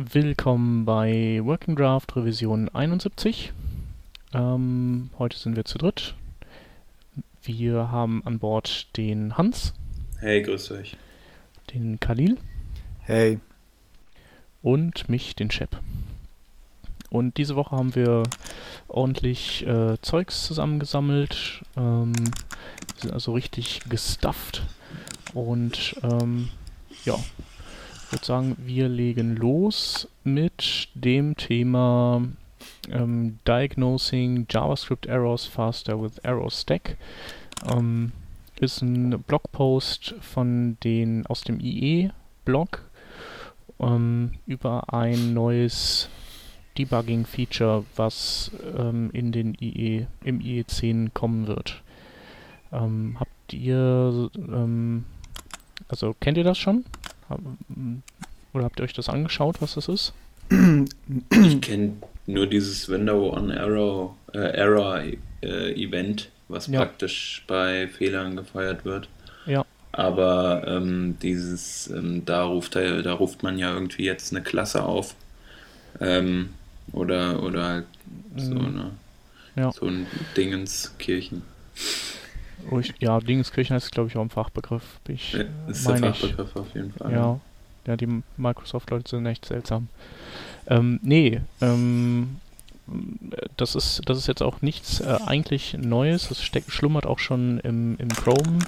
Willkommen bei Working Draft Revision 71. Ähm, heute sind wir zu dritt. Wir haben an Bord den Hans. Hey, grüß euch. Den Khalil. Hey. Und mich, den Shep. Und diese Woche haben wir ordentlich äh, Zeugs zusammengesammelt. Ähm, sind also richtig gestufft. Und ähm, ja, ich würde sagen, wir legen los mit dem Thema ähm, Diagnosing JavaScript Errors Faster with Error Stack. Ähm, ist ein Blogpost von den aus dem IE-Blog ähm, über ein neues Debugging-Feature, was ähm, in den IE, im IE 10 kommen wird. Ähm, habt ihr, ähm, also kennt ihr das schon? Oder habt ihr euch das angeschaut, was das ist? Ich kenne nur dieses Window on Error, äh, Error äh, Event, was ja. praktisch bei Fehlern gefeuert wird. Ja. Aber ähm, dieses, ähm, da, ruft, da, da ruft man ja irgendwie jetzt eine Klasse auf. Ähm, oder, oder halt so, mhm. eine, ja. so ein Dingenskirchen. Oh, ich, ja, Dingenskirchen heißt, glaube ich, auch ein Fachbegriff. Ich, ja, ist der Fachbegriff ich. auf jeden Fall. Ja, ja die Microsoft-Leute sind echt seltsam. Ähm, nee, ähm, das ist, das ist jetzt auch nichts äh, eigentlich Neues. Es steckt, schlummert auch schon im, im Chrome.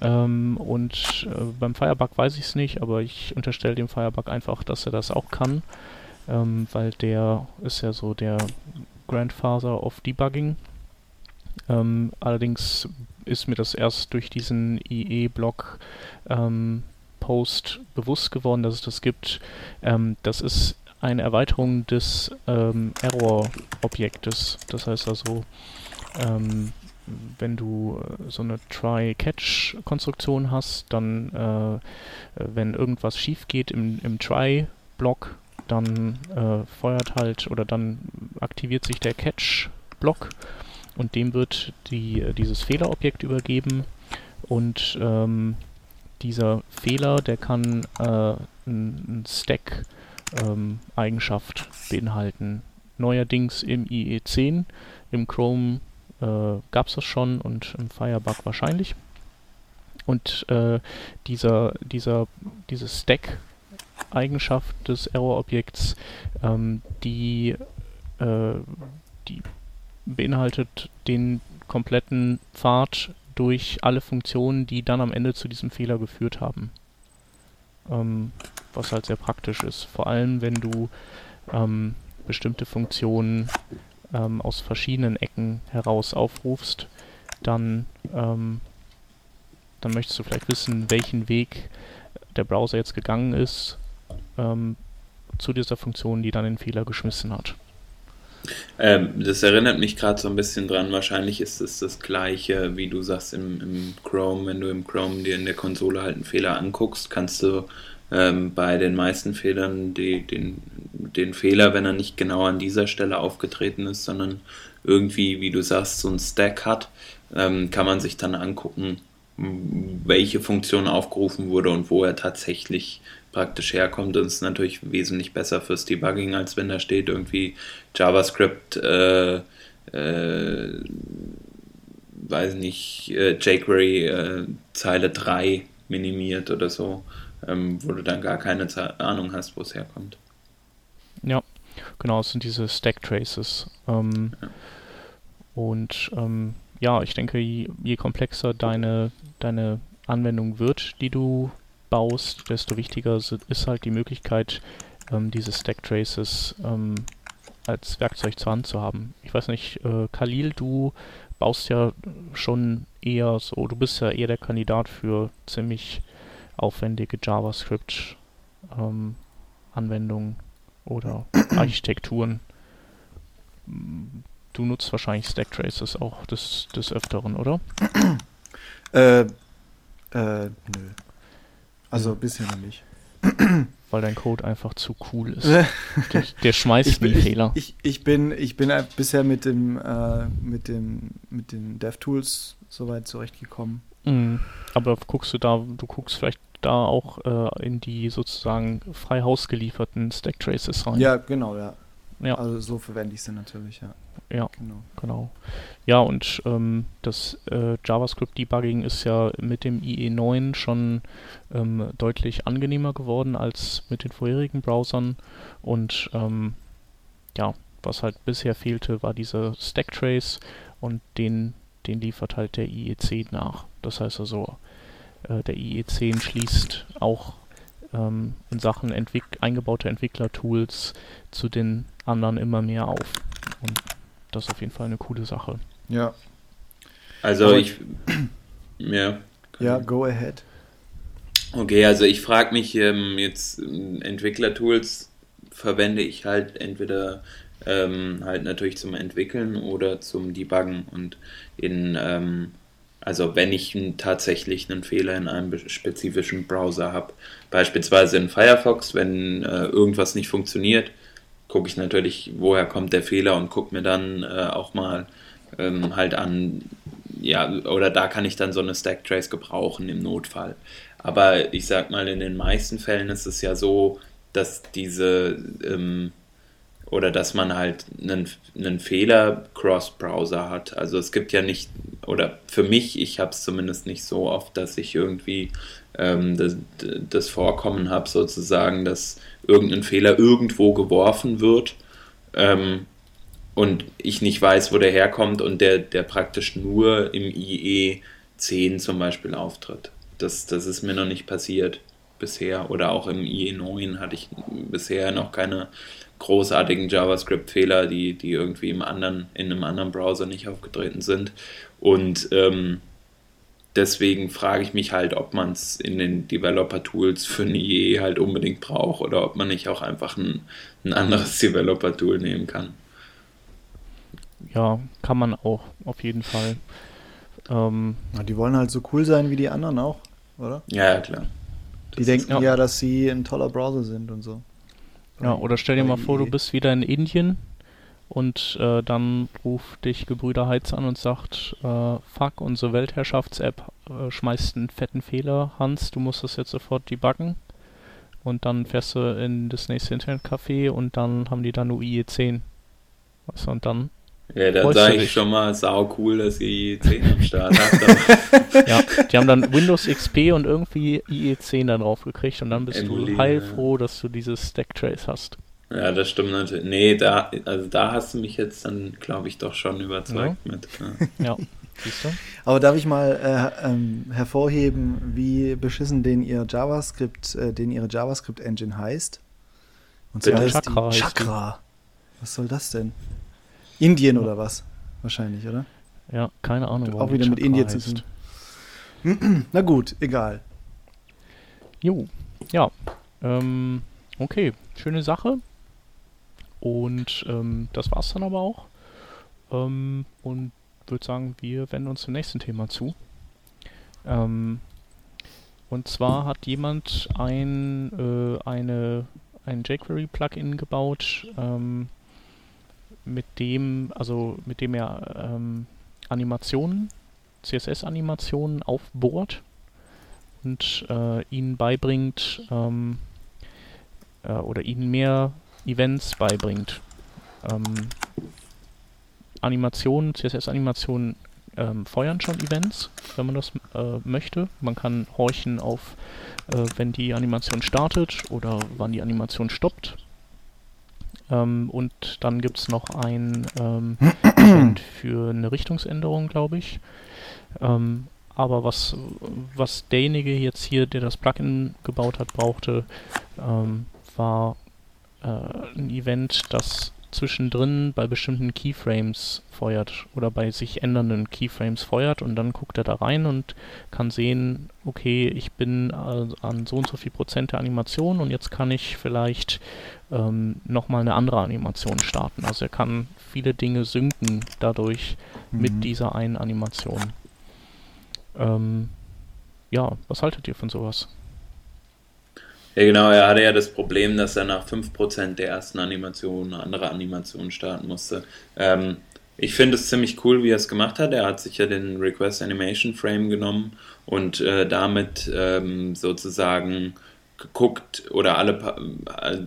Ähm, und äh, beim Firebug weiß ich es nicht, aber ich unterstelle dem Firebug einfach, dass er das auch kann. Ähm, weil der ist ja so der Grandfather of Debugging. Ähm, allerdings ist mir das erst durch diesen IE-Blog ähm, Post bewusst geworden, dass es das gibt. Ähm, das ist eine Erweiterung des ähm, Error-Objektes. Das heißt also, ähm, wenn du äh, so eine Try-Catch-Konstruktion hast, dann, äh, wenn irgendwas schief geht im, im Try-Block, dann äh, feuert halt oder dann aktiviert sich der Catch-Block und dem wird die, äh, dieses Fehlerobjekt übergeben und ähm, dieser Fehler, der kann äh, ein Stack ähm, Eigenschaft beinhalten. Neuerdings im IE10, im Chrome äh, gab es das schon und im Firebug wahrscheinlich. Und äh, dieser, dieser, diese Stack-Eigenschaft des Error-Objekts, ähm, die, äh, die beinhaltet den kompletten Pfad durch alle Funktionen, die dann am Ende zu diesem Fehler geführt haben. Ähm, was halt sehr praktisch ist. Vor allem, wenn du ähm, bestimmte Funktionen ähm, aus verschiedenen Ecken heraus aufrufst, dann, ähm, dann möchtest du vielleicht wissen, welchen Weg der Browser jetzt gegangen ist ähm, zu dieser Funktion, die dann den Fehler geschmissen hat. Ähm, das erinnert mich gerade so ein bisschen dran. Wahrscheinlich ist es das gleiche, wie du sagst im, im, Chrome. Wenn du im Chrome dir in der Konsole halt einen Fehler anguckst, kannst du ähm, bei den meisten Fehlern die, den, den Fehler, wenn er nicht genau an dieser Stelle aufgetreten ist, sondern irgendwie, wie du sagst, so ein Stack hat, ähm, kann man sich dann angucken, welche Funktion aufgerufen wurde und wo er tatsächlich praktisch herkommt. Ist natürlich wesentlich besser fürs Debugging, als wenn da steht irgendwie JavaScript, äh, äh, weiß nicht, äh, jQuery äh, Zeile 3 minimiert oder so, ähm, wo du dann gar keine Ahnung hast, wo es herkommt. Ja, genau, es sind diese Stack Traces. Ähm, ja. Und ähm, ja, ich denke, je, je komplexer deine, deine Anwendung wird, die du baust, desto wichtiger ist halt die Möglichkeit, ähm, diese Stack Traces ähm, als Werkzeug zur Hand zu haben. Ich weiß nicht, äh, Khalil, du baust ja schon eher so, du bist ja eher der Kandidat für ziemlich aufwendige JavaScript-Anwendungen ähm, oder Architekturen. Du nutzt wahrscheinlich Stack Traces auch des, des Öfteren, oder? Äh, äh, nö. Also bisher noch nicht. Weil dein Code einfach zu cool ist. der, der schmeißt ich bin, nie Fehler. Ich, ich, bin, ich bin bisher mit dem, äh, mit dem, mit den DevTools soweit zurechtgekommen. Mhm. Aber guckst du da, du guckst vielleicht da auch äh, in die sozusagen frei Haus gelieferten Stack Traces rein. Ja, genau, ja. Ja. Also so verwende ich sie natürlich, ja. Ja. Genau. Genau. Ja, und ähm, das äh, JavaScript-Debugging ist ja mit dem IE9 schon ähm, deutlich angenehmer geworden als mit den vorherigen Browsern. Und ähm, ja, was halt bisher fehlte, war dieser Stacktrace und den, den liefert halt der IE10 nach. Das heißt also, äh, der IE10 schließt auch ähm, in Sachen Entwick eingebaute Entwicklertools zu den anderen immer mehr auf. Und das ist auf jeden Fall eine coole Sache. Ja. Also Aber- ich. Ja. Ja, go ahead. Okay, also ich frage mich ähm, jetzt ähm, Entwicklertools verwende ich halt entweder ähm, halt natürlich zum Entwickeln oder zum Debuggen und in ähm, also wenn ich tatsächlich einen Fehler in einem spezifischen Browser habe, beispielsweise in Firefox, wenn äh, irgendwas nicht funktioniert, gucke ich natürlich, woher kommt der Fehler und gucke mir dann äh, auch mal ähm, halt an, ja, oder da kann ich dann so eine Stacktrace gebrauchen im Notfall. Aber ich sag mal, in den meisten Fällen ist es ja so, dass diese ähm, oder dass man halt einen, einen Fehler Cross-Browser hat. Also es gibt ja nicht, oder für mich, ich habe es zumindest nicht so oft, dass ich irgendwie ähm, das, das Vorkommen habe, sozusagen, dass irgendein Fehler irgendwo geworfen wird ähm, und ich nicht weiß, wo der herkommt und der, der praktisch nur im IE 10 zum Beispiel auftritt. Das, das ist mir noch nicht passiert bisher oder auch im IE 9 hatte ich bisher noch keine großartigen JavaScript-Fehler, die, die irgendwie im anderen, in einem anderen Browser nicht aufgetreten sind. Und ähm, deswegen frage ich mich halt, ob man es in den Developer-Tools für ein IE halt unbedingt braucht oder ob man nicht auch einfach ein, ein anderes Developer-Tool nehmen kann. Ja, kann man auch, auf jeden Fall. Ähm, Ja, die wollen halt so cool sein wie die anderen auch, oder? Ja, ja, klar. Die Das denken ja. ja. dass sie ein toller Browser sind und so. Ja, oder stell dir mal vor, du bist wieder in Indien und äh, dann ruft dich Gebrüder Heiz an und sagt, äh, fuck, unsere Weltherrschafts-App äh, schmeißt einen fetten Fehler, Hans, du musst das jetzt sofort debuggen. Und dann fährst du in das nächste Internetcafé und dann haben die da nur IE10. Weißt du, und dann Ja, dann sage ich schon mal, sau cool, dass ihr IE10 am Start habt. Ja, die haben dann Windows XP und irgendwie IE10 da drauf gekriegt und dann bist Emulieren, du ja. heilfroh, dass du dieses Stacktrace hast. ja, das stimmt natürlich. Nee, da, also da hast du mich jetzt dann, glaube ich, doch schon überzeugt mit. Ja. Ja, siehst du? Aber darf ich mal äh, ähm, hervorheben, wie beschissen den ihr JavaScript, äh, den ihre JavaScript-Engine heißt? Und zwar heißt Chakra die heißt die. Chakra. Was soll das denn? Indien oder was? Wahrscheinlich, oder? Ja, keine Ahnung. Auch wieder mit Indien zu tun. Na gut, egal. Jo, ja. Ähm, okay, schöne Sache. Und ähm, das war's dann aber auch. Ähm, und würde sagen, wir wenden uns dem nächsten Thema zu. Ähm, und zwar hat jemand ein, äh, eine, ein jQuery-Plugin gebaut, ähm, mit dem, also mit dem er ähm, Animationen, CSS-Animationen aufbohrt und äh, ihnen beibringt ähm, äh, oder ihnen mehr Events beibringt. Ähm, Animationen, CSS-Animationen ähm, feuern schon Events, wenn man das äh, möchte. Man kann horchen auf, äh, wenn die Animation startet oder wann die Animation stoppt. Ähm, und dann gibt es noch ein ähm, Event für eine Richtungsänderung, glaube ich. Ähm, aber was, was derjenige jetzt hier, der das Plugin gebaut hat, brauchte, ähm, war äh, ein Event, das zwischendrin bei bestimmten Keyframes feuert oder bei sich ändernden Keyframes feuert und dann guckt er da rein und kann sehen, okay, ich bin an so und so viel Prozent der Animation und jetzt kann ich vielleicht ähm, nochmal eine andere Animation starten. Also er kann viele Dinge synken dadurch Mhm. mit dieser einen Animation. Ähm, ja, was haltet ihr von sowas? Ja, genau, er hatte ja das Problem, dass er nach 5% der ersten Animation eine andere Animation starten musste. Ähm, ich finde es ziemlich cool, wie er es gemacht hat. Er hat sich ja den Request Animation Frame genommen und äh, damit ähm, sozusagen geguckt oder alle äh,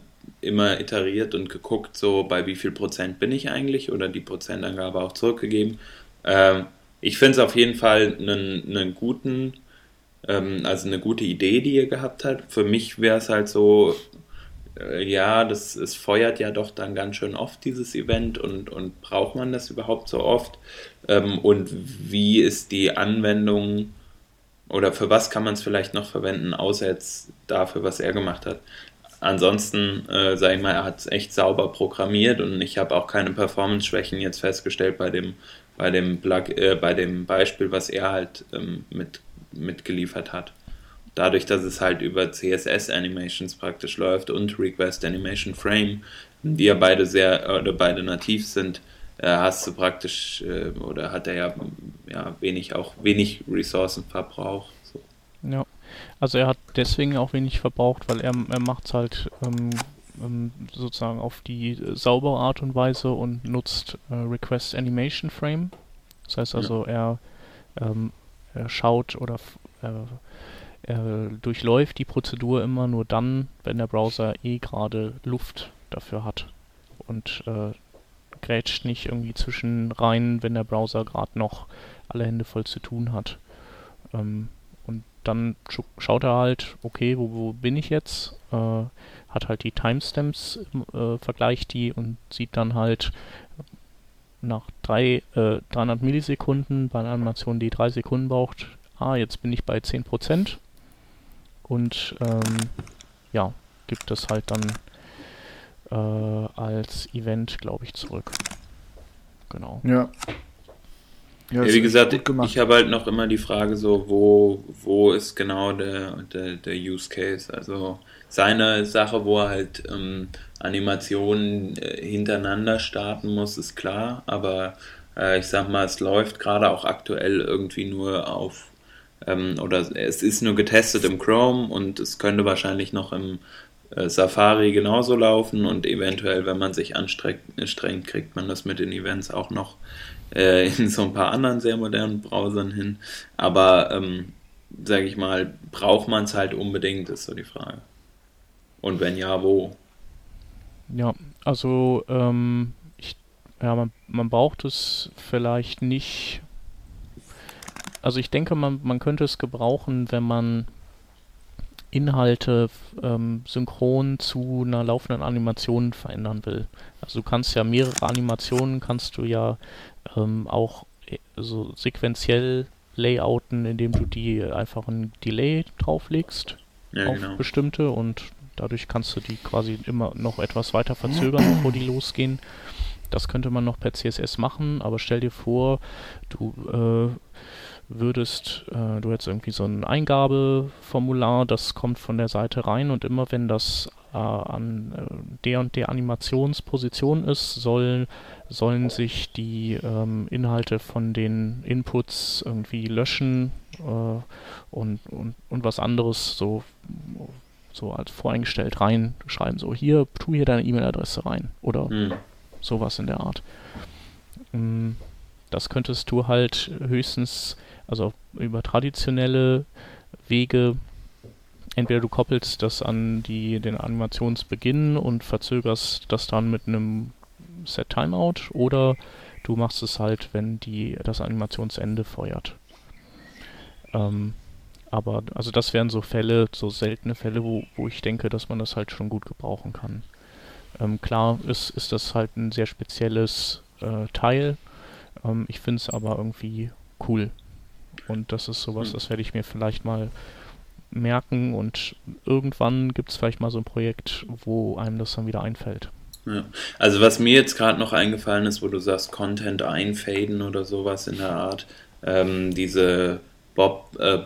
immer iteriert und geguckt, so bei wie viel Prozent bin ich eigentlich oder die Prozentangabe auch zurückgegeben. Ähm, ich finde es auf jeden Fall einen, einen guten, ähm, also eine gute Idee, die ihr gehabt habt. Für mich wäre es halt so, äh, ja, das, es feuert ja doch dann ganz schön oft dieses Event und, und braucht man das überhaupt so oft? Ähm, und wie ist die Anwendung oder für was kann man es vielleicht noch verwenden, außer jetzt dafür, was er gemacht hat? Ansonsten, äh, sage ich mal, er hat es echt sauber programmiert und ich habe auch keine Performance-Schwächen jetzt festgestellt bei dem, bei dem, Plug, äh, bei dem Beispiel, was er halt ähm, mit, mitgeliefert hat dadurch, dass es halt über CSS Animations praktisch läuft und Request Animation Frame, die ja beide sehr oder beide nativ sind, äh, hast du praktisch äh, oder hat er ja, ja wenig auch wenig Ressourcenverbrauch. So. Ja, also er hat deswegen auch wenig verbraucht, weil er, er macht es halt ähm, ähm, sozusagen auf die saubere Art und Weise und nutzt äh, Request Animation Frame. Das heißt also, ja. er, ähm, er schaut oder äh, er durchläuft die Prozedur immer nur dann, wenn der Browser eh gerade Luft dafür hat und äh, grätscht nicht irgendwie zwischen rein, wenn der Browser gerade noch alle Hände voll zu tun hat. Ähm, und dann sch schaut er halt, okay, wo, wo bin ich jetzt? Äh, hat halt die Timestamps, äh, vergleicht die und sieht dann halt nach drei, äh, 300 Millisekunden bei einer Animation, die drei Sekunden braucht, ah, jetzt bin ich bei 10% und ähm, ja, gibt es halt dann äh, als Event, glaube ich, zurück. Genau. Ja. Ja, ja wie gesagt, ich habe halt noch immer die Frage so, wo, wo ist genau der, der, der Use Case? Also seine Sache, wo er halt ähm, Animationen äh, hintereinander starten muss, ist klar, aber äh, ich sag mal, es läuft gerade auch aktuell irgendwie nur auf ähm, oder es ist nur getestet im Chrome und es könnte wahrscheinlich noch im äh, Safari genauso laufen und eventuell, wenn man sich anstrengt, kriegt man das mit den Events auch noch äh, in so ein paar anderen sehr modernen Browsern hin. Aber ähm, sage ich mal, braucht man es halt unbedingt, ist so die Frage. Und wenn ja, wo? Ja, also ähm, ich, ja, man, man braucht es vielleicht nicht also ich denke, man, man könnte es gebrauchen, wenn man Inhalte ähm, synchron zu einer laufenden Animation verändern will. Also du kannst ja mehrere Animationen kannst du ja ähm, auch äh, so sequenziell layouten, indem du die einfach ein Delay drauflegst ja, auf genau. bestimmte und dadurch kannst du die quasi immer noch etwas weiter verzögern, bevor die losgehen. Das könnte man noch per CSS machen, aber stell dir vor, du äh, würdest, äh, du hättest irgendwie so ein Eingabeformular, das kommt von der Seite rein und immer wenn das äh, an äh, der und der Animationsposition ist, soll, sollen sich die ähm, Inhalte von den Inputs irgendwie löschen äh, und, und, und was anderes so, so als voreingestellt reinschreiben. So, hier, tu hier deine E-Mail-Adresse rein oder hm. sowas in der Art. Mm, das könntest du halt höchstens also über traditionelle Wege. Entweder du koppelst das an die, den Animationsbeginn und verzögerst das dann mit einem Set Timeout oder du machst es halt, wenn die, das Animationsende feuert. Ähm, aber also das wären so Fälle, so seltene Fälle, wo, wo ich denke, dass man das halt schon gut gebrauchen kann. Ähm, klar ist, ist das halt ein sehr spezielles äh, Teil. Ähm, ich finde es aber irgendwie cool. Und das ist sowas, hm. das werde ich mir vielleicht mal merken und irgendwann gibt es vielleicht mal so ein Projekt, wo einem das dann wieder einfällt. Ja. Also was mir jetzt gerade noch eingefallen ist, wo du sagst, Content einfaden oder sowas in der Art, ähm, diese Bob, äh,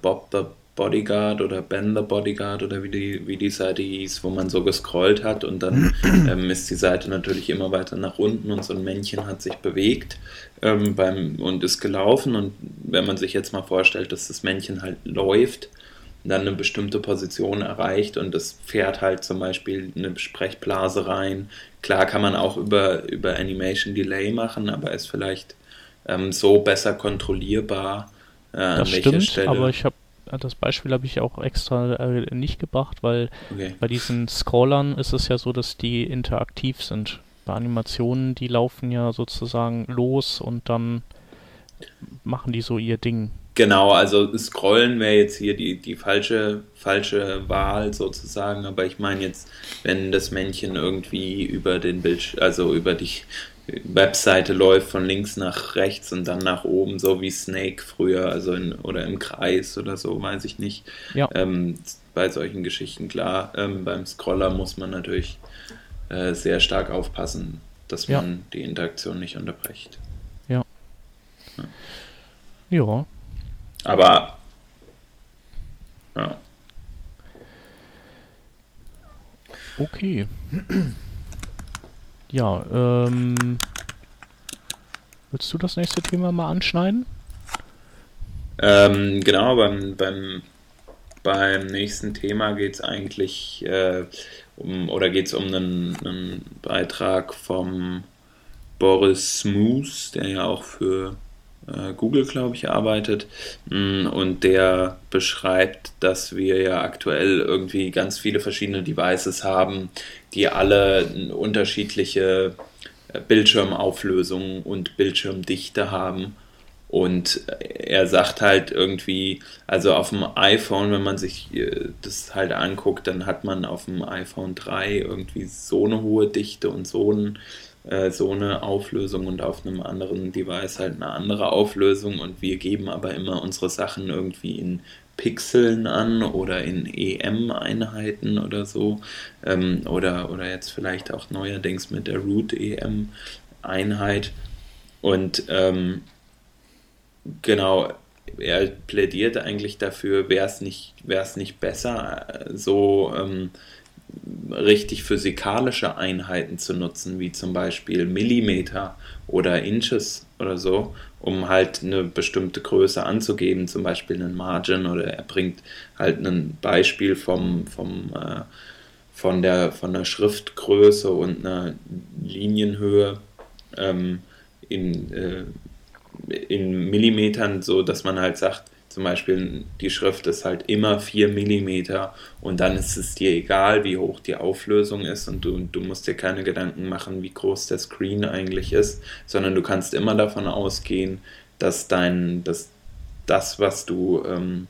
Bob the Bodyguard oder Ben the Bodyguard oder wie die, wie die Seite hieß, wo man so gescrollt hat und dann ähm, ist die Seite natürlich immer weiter nach unten und so ein Männchen hat sich bewegt ähm, beim, und ist gelaufen und wenn man sich jetzt mal vorstellt, dass das Männchen halt läuft, dann eine bestimmte Position erreicht und es fährt halt zum Beispiel eine Sprechblase rein. Klar kann man auch über, über Animation Delay machen, aber ist vielleicht ähm, so besser kontrollierbar. Äh, das stimmt, Stelle. aber ich habe das Beispiel habe ich auch extra äh, nicht gebracht, weil okay. bei diesen Scrollern ist es ja so, dass die interaktiv sind. Bei Animationen, die laufen ja sozusagen los und dann machen die so ihr Ding. Genau, also Scrollen wäre jetzt hier die, die falsche, falsche Wahl sozusagen, aber ich meine jetzt, wenn das Männchen irgendwie über den Bildschirm, also über die Webseite läuft von links nach rechts und dann nach oben, so wie Snake früher, also in, oder im Kreis oder so, weiß ich nicht. Ja. Ähm, bei solchen Geschichten, klar, ähm, beim Scroller muss man natürlich äh, sehr stark aufpassen, dass man ja. die Interaktion nicht unterbricht. Ja. Ja. ja. Aber ja. Okay. Ja, ähm. Willst du das nächste Thema mal anschneiden? Ähm, genau, beim, beim, beim nächsten Thema geht es eigentlich äh, um, oder geht es um einen, einen, Beitrag vom Boris Smooth, der ja auch für Google, glaube ich, arbeitet. Mm, und der beschreibt, dass wir ja aktuell irgendwie ganz viele verschiedene Devices haben, die alle unterschiedliche äh, Bildschirmauflösung und Bildschirmdichte haben. Und er sagt halt irgendwie, also auf dem iPhone, wenn man sich äh, das halt anguckt, dann hat man auf dem iPhone 3 irgendwie so eine hohe Dichte und so ein äh, so eine Auflösung und auf einem anderen Device halt eine andere Auflösung. Und wir geben aber immer unsere Sachen irgendwie in Pixeln an oder in EM-Einheiten oder so. Ähm, oder, oder jetzt vielleicht auch neuerdings mit der Root-EM-Einheit und ähm, genau, er plädiert eigentlich dafür, wäre es nicht, nicht besser, so ähm, richtig physikalische Einheiten zu nutzen, wie zum Beispiel Millimeter oder Inches oder so, um halt eine bestimmte Größe anzugeben, zum Beispiel einen Margin oder er bringt halt ein Beispiel vom, vom, äh, von, der, von der Schriftgröße und einer Linienhöhe ähm, in, äh, in Millimetern, so dass man halt sagt, zum Beispiel die Schrift ist halt immer 4 mm und dann ist es dir egal, wie hoch die Auflösung ist und du, du musst dir keine Gedanken machen, wie groß der Screen eigentlich ist, sondern du kannst immer davon ausgehen, dass dein, dass das, was du, ähm,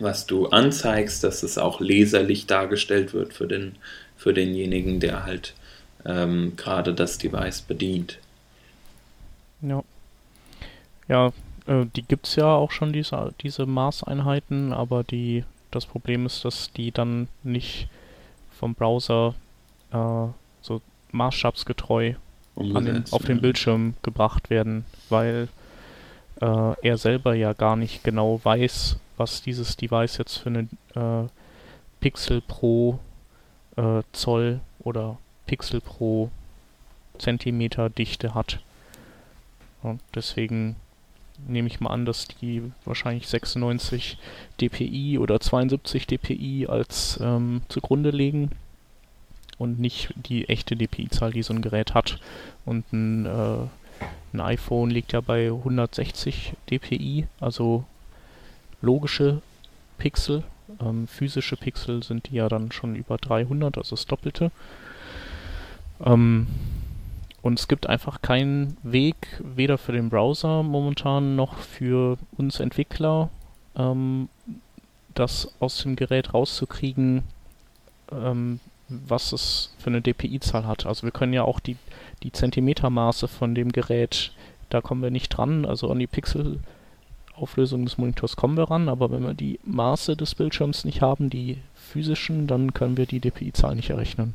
was du anzeigst, dass es auch leserlich dargestellt wird für, den, für denjenigen, der halt ähm, gerade das Device bedient. Ja. Ja, äh, die gibt es ja auch schon, diese, diese Maßeinheiten, aber die, das Problem ist, dass die dann nicht vom Browser äh, so maßstabsgetreu den, auf den Bildschirm gebracht werden, weil äh, er selber ja gar nicht genau weiß, was dieses Device jetzt für eine äh, Pixel pro äh, Zoll oder Pixel pro Zentimeter Dichte hat. Und deswegen nehme ich mal an, dass die wahrscheinlich 96 dpi oder 72 dpi als ähm, zugrunde legen und nicht die echte dpi-Zahl, die so ein Gerät hat. Und ein, äh, ein iPhone liegt ja bei 160 dpi, also logische Pixel. Ähm, physische Pixel sind die ja dann schon über 300, also das Doppelte. Ähm, und es gibt einfach keinen Weg, weder für den Browser momentan noch für uns Entwickler, ähm, das aus dem Gerät rauszukriegen, ähm, was es für eine DPI-Zahl hat. Also wir können ja auch die, die Zentimetermaße von dem Gerät, da kommen wir nicht dran, also an die Pixelauflösung des Monitors kommen wir ran, aber wenn wir die Maße des Bildschirms nicht haben, die physischen, dann können wir die DPI-Zahl nicht errechnen.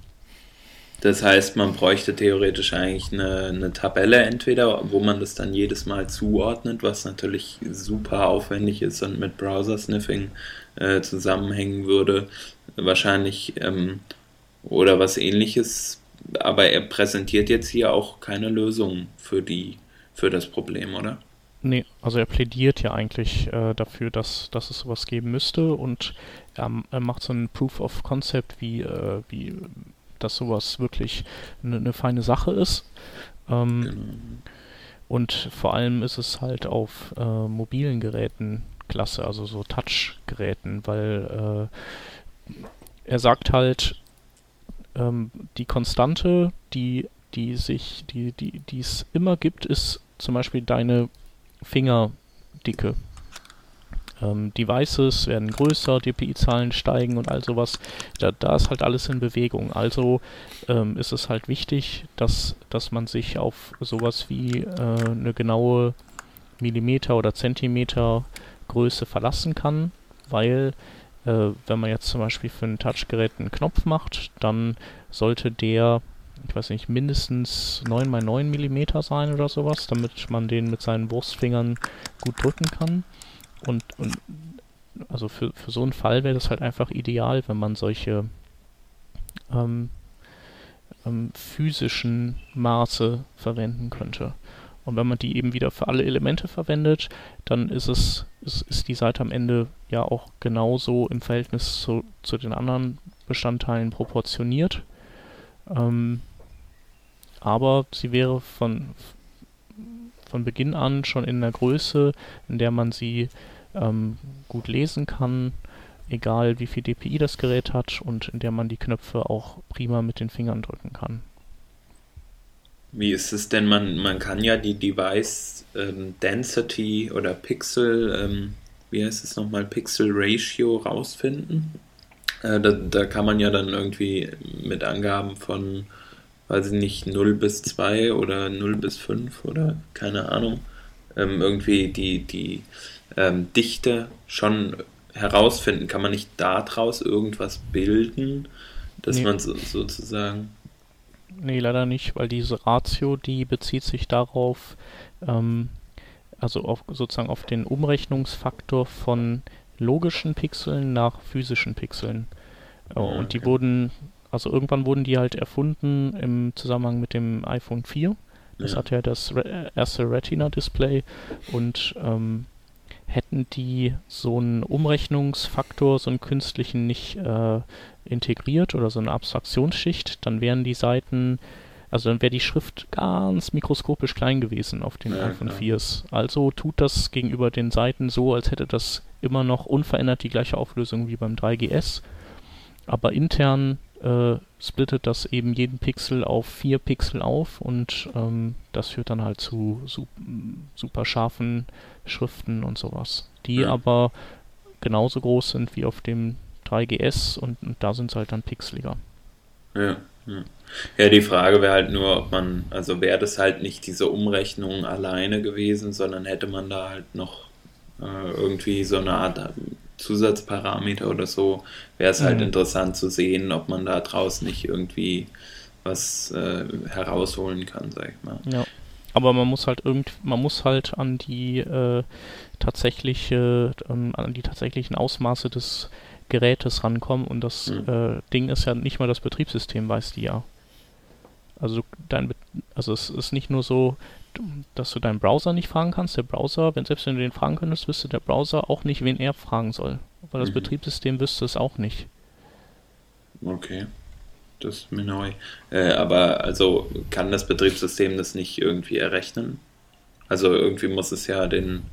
Das heißt, man bräuchte theoretisch eigentlich eine, eine, Tabelle entweder, wo man das dann jedes Mal zuordnet, was natürlich super aufwendig ist und mit Browser-Sniffing äh, zusammenhängen würde, wahrscheinlich, ähm, oder was ähnliches. Aber er präsentiert jetzt hier auch keine Lösung für die, für das Problem, oder? Nee, also er plädiert ja eigentlich äh, dafür, dass, dass es sowas geben müsste und er, er macht so ein Proof of Concept, wie, äh, wie dass sowas wirklich eine ne feine Sache ist. Ähm, genau. Und vor allem ist es halt auf äh, mobilen Geräten klasse, also so Touch-Geräten, weil äh, er sagt halt, ähm, die Konstante, die, die sich, die, die, die es immer gibt, ist zum Beispiel deine Fingerdicke. Ähm, Devices werden größer, DPI-Zahlen steigen und all sowas. Da, da ist halt alles in Bewegung. Also ähm, ist es halt wichtig, dass, dass man sich auf sowas wie äh, eine genaue Millimeter- oder Zentimeter Größe verlassen kann, weil äh, wenn man jetzt zum Beispiel für ein Touchgerät einen Knopf macht, dann sollte der, ich weiß nicht, mindestens 9 x 9 mm sein oder sowas, damit man den mit seinen Wurstfingern gut drücken kann. Und, und also für, für so einen Fall wäre das halt einfach ideal, wenn man solche ähm, ähm, physischen Maße verwenden könnte. Und wenn man die eben wieder für alle Elemente verwendet, dann ist es, ist, ist die Seite am Ende ja auch genauso im Verhältnis zu, zu den anderen Bestandteilen proportioniert. Ähm, aber sie wäre von, von Beginn an schon in der Größe, in der man sie ähm, gut lesen kann, egal wie viel DPI das Gerät hat und in der man die Knöpfe auch prima mit den Fingern drücken kann. Wie ist es denn? Man, man kann ja die Device ähm, Density oder Pixel, ähm, wie heißt es nochmal, Pixel Ratio rausfinden. Äh, da, da kann man ja dann irgendwie mit Angaben von, weiß ich nicht, 0 bis 2 oder 0 bis 5 oder keine Ahnung, ähm, irgendwie die, die ähm, Dichte schon herausfinden. Kann man nicht daraus irgendwas bilden, dass nee. man so, sozusagen Nee, leider nicht, weil diese Ratio, die bezieht sich darauf, ähm, also auf, sozusagen auf den Umrechnungsfaktor von logischen Pixeln nach physischen Pixeln. Äh, okay. Und die wurden, also irgendwann wurden die halt erfunden im Zusammenhang mit dem iPhone 4. Das ja. hat ja das Re erste Retina-Display und ähm, hätten die so einen Umrechnungsfaktor, so einen künstlichen nicht äh, integriert oder so eine Abstraktionsschicht, dann wären die Seiten, also dann wäre die Schrift ganz mikroskopisch klein gewesen auf den ja, iPhone 4s. Also tut das gegenüber den Seiten so, als hätte das immer noch unverändert die gleiche Auflösung wie beim 3GS. Aber intern äh, splittet das eben jeden Pixel auf vier Pixel auf und ähm, das führt dann halt zu su super scharfen Schriften und sowas, die ja. aber genauso groß sind wie auf dem 3GS und, und da sind sie halt dann pixeliger. Ja, ja. ja die Frage wäre halt nur, ob man, also wäre das halt nicht diese Umrechnung alleine gewesen, sondern hätte man da halt noch äh, irgendwie so eine Art Zusatzparameter oder so, wäre es halt mhm. interessant zu sehen, ob man da draußen nicht irgendwie was äh, herausholen kann, sag ich mal. Ja. Aber man muss halt irgend, man muss halt an die äh, tatsächliche, ähm, an die tatsächlichen Ausmaße des Gerätes rankommen und das mhm. äh, Ding ist ja nicht mal das Betriebssystem, weißt du ja. Also dein, also es ist nicht nur so, dass du deinen Browser nicht fragen kannst. Der Browser, wenn selbst wenn du den fragen könntest, wüsste der Browser auch nicht, wen er fragen soll. Weil das mhm. Betriebssystem wüsste es auch nicht. Okay. Das ist mir neu. Äh, aber also kann das Betriebssystem das nicht irgendwie errechnen? Also irgendwie muss es ja den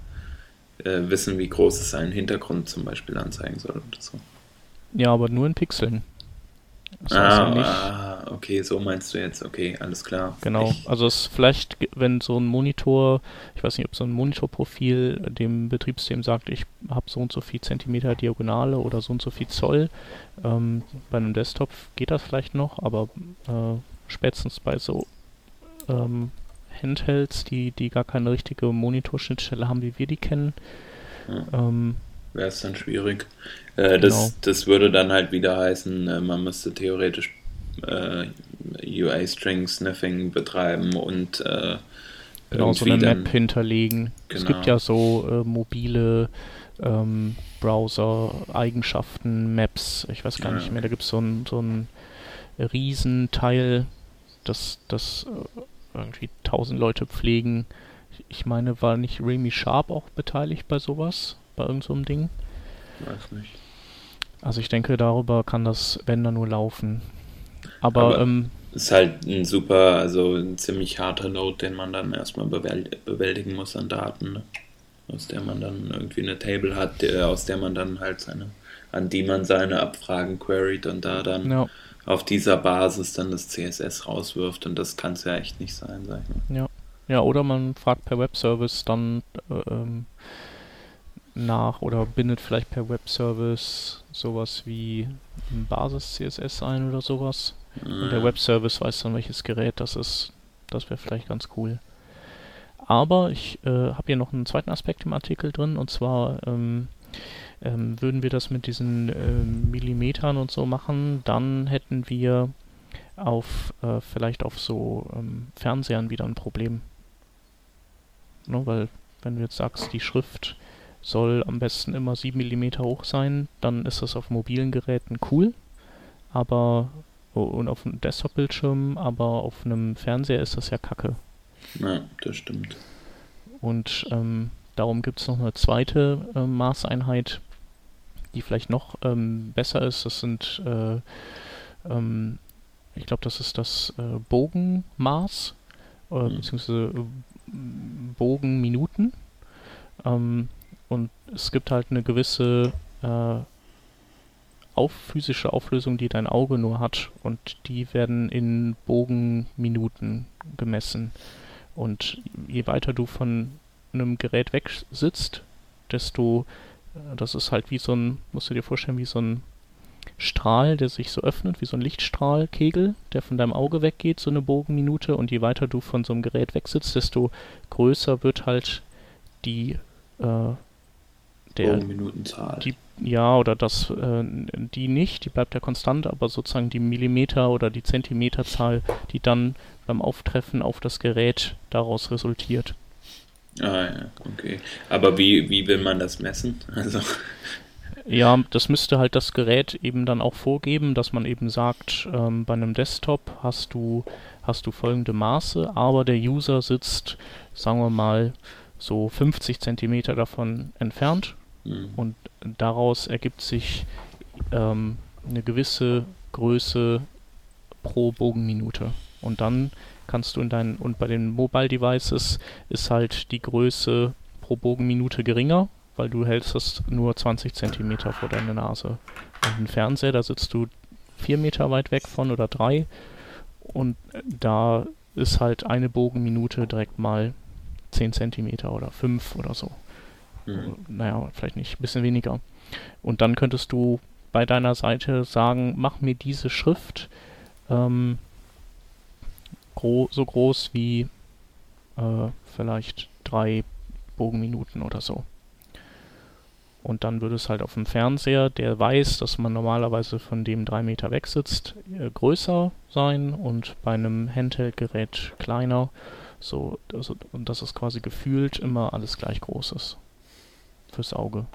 äh, wissen, wie groß es seinen Hintergrund zum Beispiel anzeigen soll oder so. Ja, aber nur in Pixeln. Das ah, ja ah, okay, so meinst du jetzt, okay, alles klar. Genau, ich also es vielleicht, wenn so ein Monitor, ich weiß nicht, ob so ein Monitorprofil dem Betriebssystem sagt, ich habe so und so viel Zentimeter Diagonale oder so und so viel Zoll, ähm, bei einem Desktop geht das vielleicht noch, aber äh, spätestens bei so ähm, Handhelds, die, die gar keine richtige Monitorschnittstelle haben, wie wir die kennen, ja. ähm, wäre es dann schwierig. Äh, das, genau. das würde dann halt wieder heißen, äh, man müsste theoretisch äh, UA-String-Sniffing betreiben und äh, genau so eine Map hinterlegen. Genau. Es gibt ja so äh, mobile ähm, Browser-Eigenschaften, Maps, ich weiß gar ja, nicht mehr, da gibt es so ein, so ein Riesenteil, das, das äh, irgendwie tausend Leute pflegen, Ich meine, war nicht Remy Sharp auch beteiligt bei sowas? Bei irgendeinem so Ding? Weiß nicht. Also ich denke, darüber kann das, wenn dann nur laufen. Aber, Aber ähm, ist halt ein super, also ein ziemlich harter Load, den man dann erstmal bewältigen muss an Daten, ne? aus der man dann irgendwie eine Table hat, der, aus der man dann halt seine, an die man seine Abfragen queryt und da dann ja. auf dieser Basis dann das CSS rauswirft und das kann es ja echt nicht sein, sag ich mal. Ja. Ja, oder man fragt per Webservice dann äh, ähm, nach oder bindet vielleicht per Webservice sowas wie Basis-CSS ein oder sowas. Und der Webservice weiß dann, welches Gerät das ist. Das wäre vielleicht ganz cool. Aber ich äh, habe hier noch einen zweiten Aspekt im Artikel drin und zwar ähm, ähm, würden wir das mit diesen äh, Millimetern und so machen, dann hätten wir auf äh, vielleicht auf so ähm, Fernsehern wieder ein Problem. Ne, weil wenn du jetzt sagst, die Schrift soll am besten immer 7 mm hoch sein, dann ist das auf mobilen Geräten cool, aber oh, und auf einem Desktop-Bildschirm, aber auf einem Fernseher ist das ja kacke. Ja, das stimmt. Und ähm, darum gibt es noch eine zweite äh, Maßeinheit, die vielleicht noch ähm, besser ist. Das sind, äh, ähm, ich glaube, das ist das äh, Bogenmaß, äh, mhm. beziehungsweise äh, Bogenminuten. Ähm, und es gibt halt eine gewisse äh, auf physische Auflösung, die dein Auge nur hat. Und die werden in Bogenminuten gemessen. Und je weiter du von einem Gerät weg sitzt, desto, äh, das ist halt wie so ein, musst du dir vorstellen, wie so ein Strahl, der sich so öffnet, wie so ein Lichtstrahlkegel, der von deinem Auge weggeht, so eine Bogenminute. Und je weiter du von so einem Gerät wegsitzt, desto größer wird halt die äh, der Bogenminutenzahl. Die, ja, oder das, äh, die nicht, die bleibt ja konstant, aber sozusagen die Millimeter- oder die Zentimeterzahl, die dann beim Auftreffen auf das Gerät daraus resultiert. Ah ja, okay. Aber wie, wie will man das messen? Also. Ja, das müsste halt das Gerät eben dann auch vorgeben, dass man eben sagt, ähm, bei einem Desktop hast du, hast du folgende Maße, aber der User sitzt, sagen wir mal, so 50 Zentimeter davon entfernt Mhm. Und daraus ergibt sich ähm, eine gewisse Größe pro Bogenminute. Und dann kannst du in deinen, und bei den Mobile Devices ist halt die Größe pro Bogenminute geringer, weil du hältst das nur 20 Zentimeter vor deine Nase. Und ein Fernseher, da sitzt du vier Meter weit weg von oder drei und da ist halt eine Bogenminute direkt mal 10 Zentimeter oder 5 oder so. Mhm. Naja, vielleicht nicht, ein bisschen weniger. Und dann könntest du bei deiner Seite sagen, mach mir diese Schrift ähm, gro so groß wie äh, vielleicht drei Bogenminuten oder so. Und dann würde es halt auf dem Fernseher, der weiß, dass man normalerweise von dem drei Meter weg sitzt, äh, größer sein und bei einem Handheld-Gerät kleiner. So, also, und dass es quasi gefühlt immer alles gleich groß ist fürs Auge.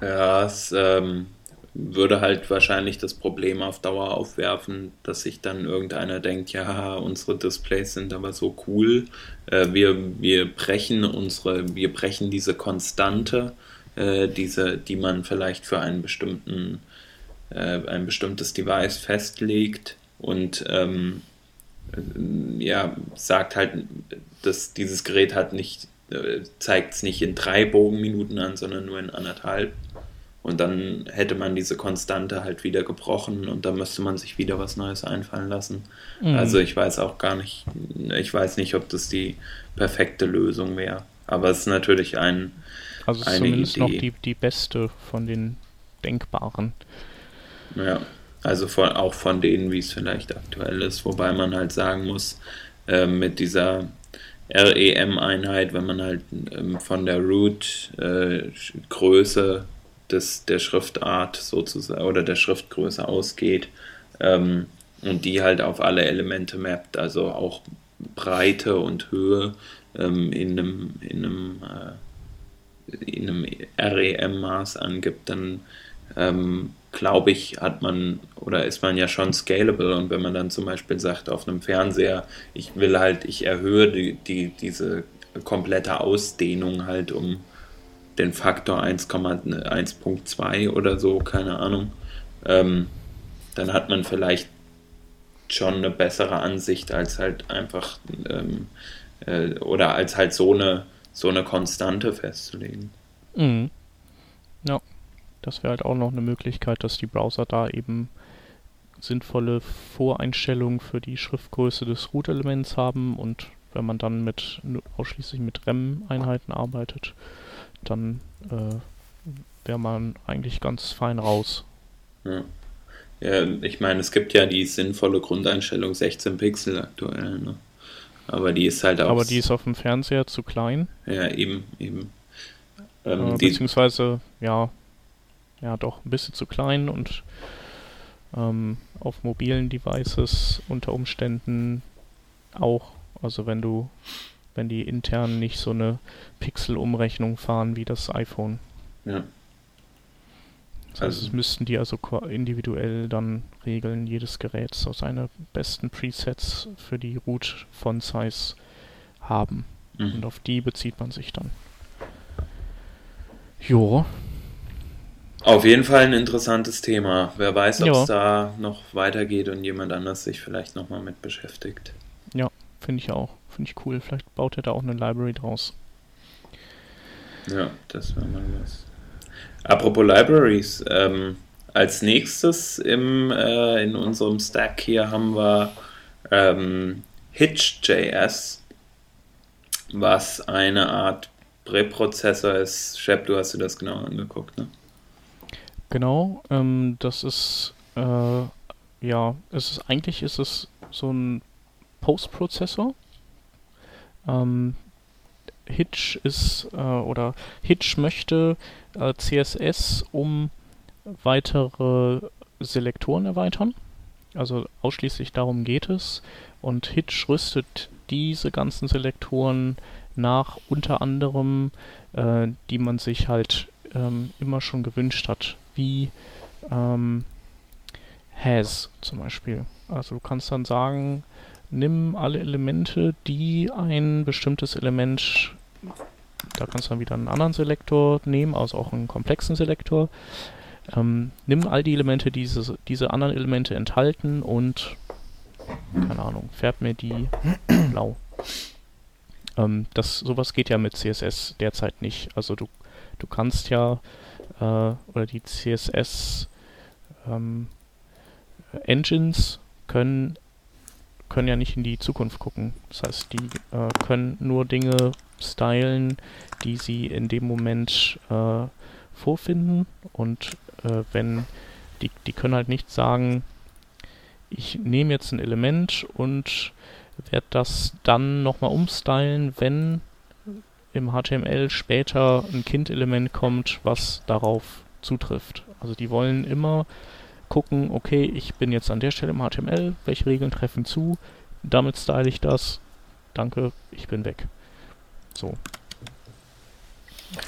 Ja, es ähm, würde halt wahrscheinlich das Problem auf Dauer aufwerfen, dass sich dann irgendeiner denkt, ja, unsere Displays sind aber so cool, äh, wir, wir brechen unsere, wir brechen diese Konstante, äh, diese, die man vielleicht für einen bestimmten, äh, ein bestimmtes Device festlegt und ähm, ja, sagt halt, dass dieses Gerät hat nicht äh, zeigt es nicht in drei Bogenminuten an, sondern nur in anderthalb. Und dann hätte man diese Konstante halt wieder gebrochen und dann müsste man sich wieder was Neues einfallen lassen. Mhm. Also ich weiß auch gar nicht, ich weiß nicht, ob das die perfekte Lösung wäre. Aber es ist natürlich ein. Also es ist zumindest Idee. noch die, die beste von den denkbaren. Ja, also von, auch von denen, wie es vielleicht aktuell ist, wobei man halt sagen muss, äh, mit dieser REM-Einheit, wenn man halt ähm, von der Root-Größe äh, der Schriftart sozusagen oder der Schriftgröße ausgeht ähm, und die halt auf alle Elemente mappt, also auch Breite und Höhe ähm, in einem, in einem, äh, in einem REM-Maß angibt, dann ähm, glaube ich, hat man oder ist man ja schon scalable und wenn man dann zum Beispiel sagt auf einem Fernseher, ich will halt, ich erhöhe die, die diese komplette Ausdehnung halt um den Faktor 1,1.2 oder so, keine Ahnung, ähm, dann hat man vielleicht schon eine bessere Ansicht als halt einfach ähm, äh, oder als halt so eine so eine Konstante festzulegen. Mhm. Ja, das wäre halt auch noch eine Möglichkeit, dass die Browser da eben sinnvolle Voreinstellungen für die Schriftgröße des Root-Elements haben und wenn man dann mit ausschließlich mit REM-Einheiten arbeitet, dann äh, wäre man eigentlich ganz fein raus. Ja. ja. ich meine, es gibt ja die sinnvolle Grundeinstellung 16 Pixel aktuell, ne? Aber die ist halt auch. Aber die ist auf dem Fernseher zu klein. Ja, eben, eben. Ähm, äh, beziehungsweise, ja, ja, doch ein bisschen zu klein und ähm, auf mobilen Devices unter Umständen auch. Also wenn du, wenn die intern nicht so eine Pixel-Umrechnung fahren wie das iPhone. Ja. Das heißt, also, müssten die also individuell dann regeln, jedes Gerät so seine besten Presets für die Root Font Size haben. Mhm. Und auf die bezieht man sich dann. Jo. Auf jeden Fall ein interessantes Thema. Wer weiß, ob es da noch weitergeht und jemand anders sich vielleicht nochmal mit beschäftigt. Ja, finde ich auch. Finde ich cool. Vielleicht baut er da auch eine Library draus. Ja, das wäre mal was. Apropos Libraries, ähm, als nächstes im, äh, in unserem Stack hier haben wir ähm, Hitch.js, was eine Art Präprozessor ist. Shep, du hast dir das genau angeguckt, ne? Genau, ähm, das ist, äh, ja, es ist, eigentlich ist es so ein Postprozessor. Ähm, Hitch ist, äh, oder Hitch möchte äh, CSS um weitere Selektoren erweitern. Also ausschließlich darum geht es. Und Hitch rüstet diese ganzen Selektoren nach, unter anderem, äh, die man sich halt ähm, immer schon gewünscht hat, wie ähm, has zum Beispiel. Also du kannst dann sagen, nimm alle Elemente, die ein bestimmtes Element, da kannst du dann wieder einen anderen Selektor nehmen, also auch einen komplexen Selektor. Ähm, nimm all die Elemente, die diese, diese anderen Elemente enthalten und keine Ahnung, färb mir die blau. Ähm, das, sowas geht ja mit CSS derzeit nicht. Also du, du kannst ja äh, oder die CSS ähm, Engines können können ja nicht in die Zukunft gucken. Das heißt, die äh, können nur Dinge stylen, die sie in dem Moment äh, vorfinden und äh, wenn die, die können halt nicht sagen, ich nehme jetzt ein Element und werde das dann nochmal umstylen, wenn im HTML später ein Kind-Element kommt, was darauf zutrifft. Also die wollen immer gucken, okay, ich bin jetzt an der Stelle im HTML, welche Regeln treffen zu, damit style ich das, danke, ich bin weg. So.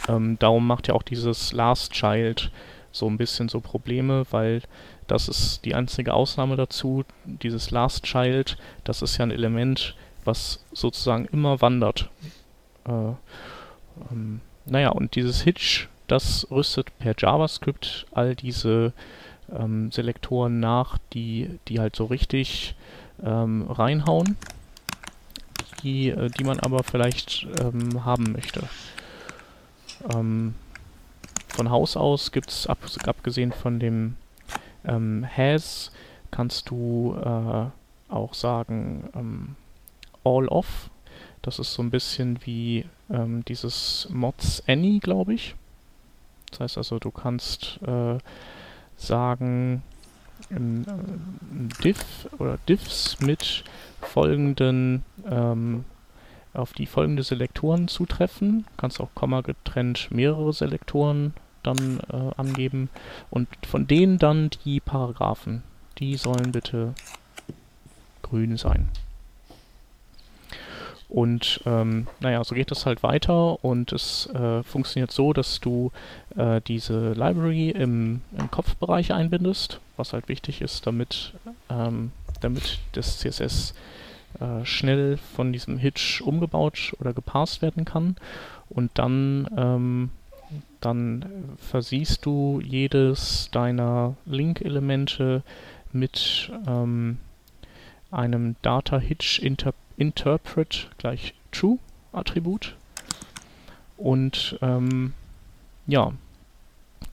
Ähm, darum macht ja auch dieses Last Child so ein bisschen so Probleme, weil das ist die einzige Ausnahme dazu. Dieses Last Child, das ist ja ein Element, was sozusagen immer wandert. Äh, ähm, naja, und dieses Hitch, das rüstet per JavaScript all diese ähm, Selektoren nach, die, die halt so richtig ähm, reinhauen, die, äh, die man aber vielleicht ähm, haben möchte. Ähm, von Haus aus gibt es, ab, abgesehen von dem ähm, Has, kannst du äh, auch sagen ähm, All Off. Das ist so ein bisschen wie ähm, dieses Mods Any, glaube ich. Das heißt also, du kannst äh, sagen, ein, ein Diff oder Diffs mit folgenden ähm, auf die folgende Selektoren zutreffen. Kannst auch Komma getrennt mehrere Selektoren dann äh, angeben und von denen dann die Paragraphen. Die sollen bitte grün sein. Und ähm, naja, so geht das halt weiter und es äh, funktioniert so, dass du äh, diese Library im, im, Kopfbereich einbindest, was halt wichtig ist, damit, ähm, damit das CSS äh, schnell von diesem Hitch umgebaut oder gepasst werden kann. Und dann, ähm, dann versiehst du jedes deiner Link-Elemente mit ähm, einem Data Hitch Inter Interpret gleich True Attribut. Und ähm, ja,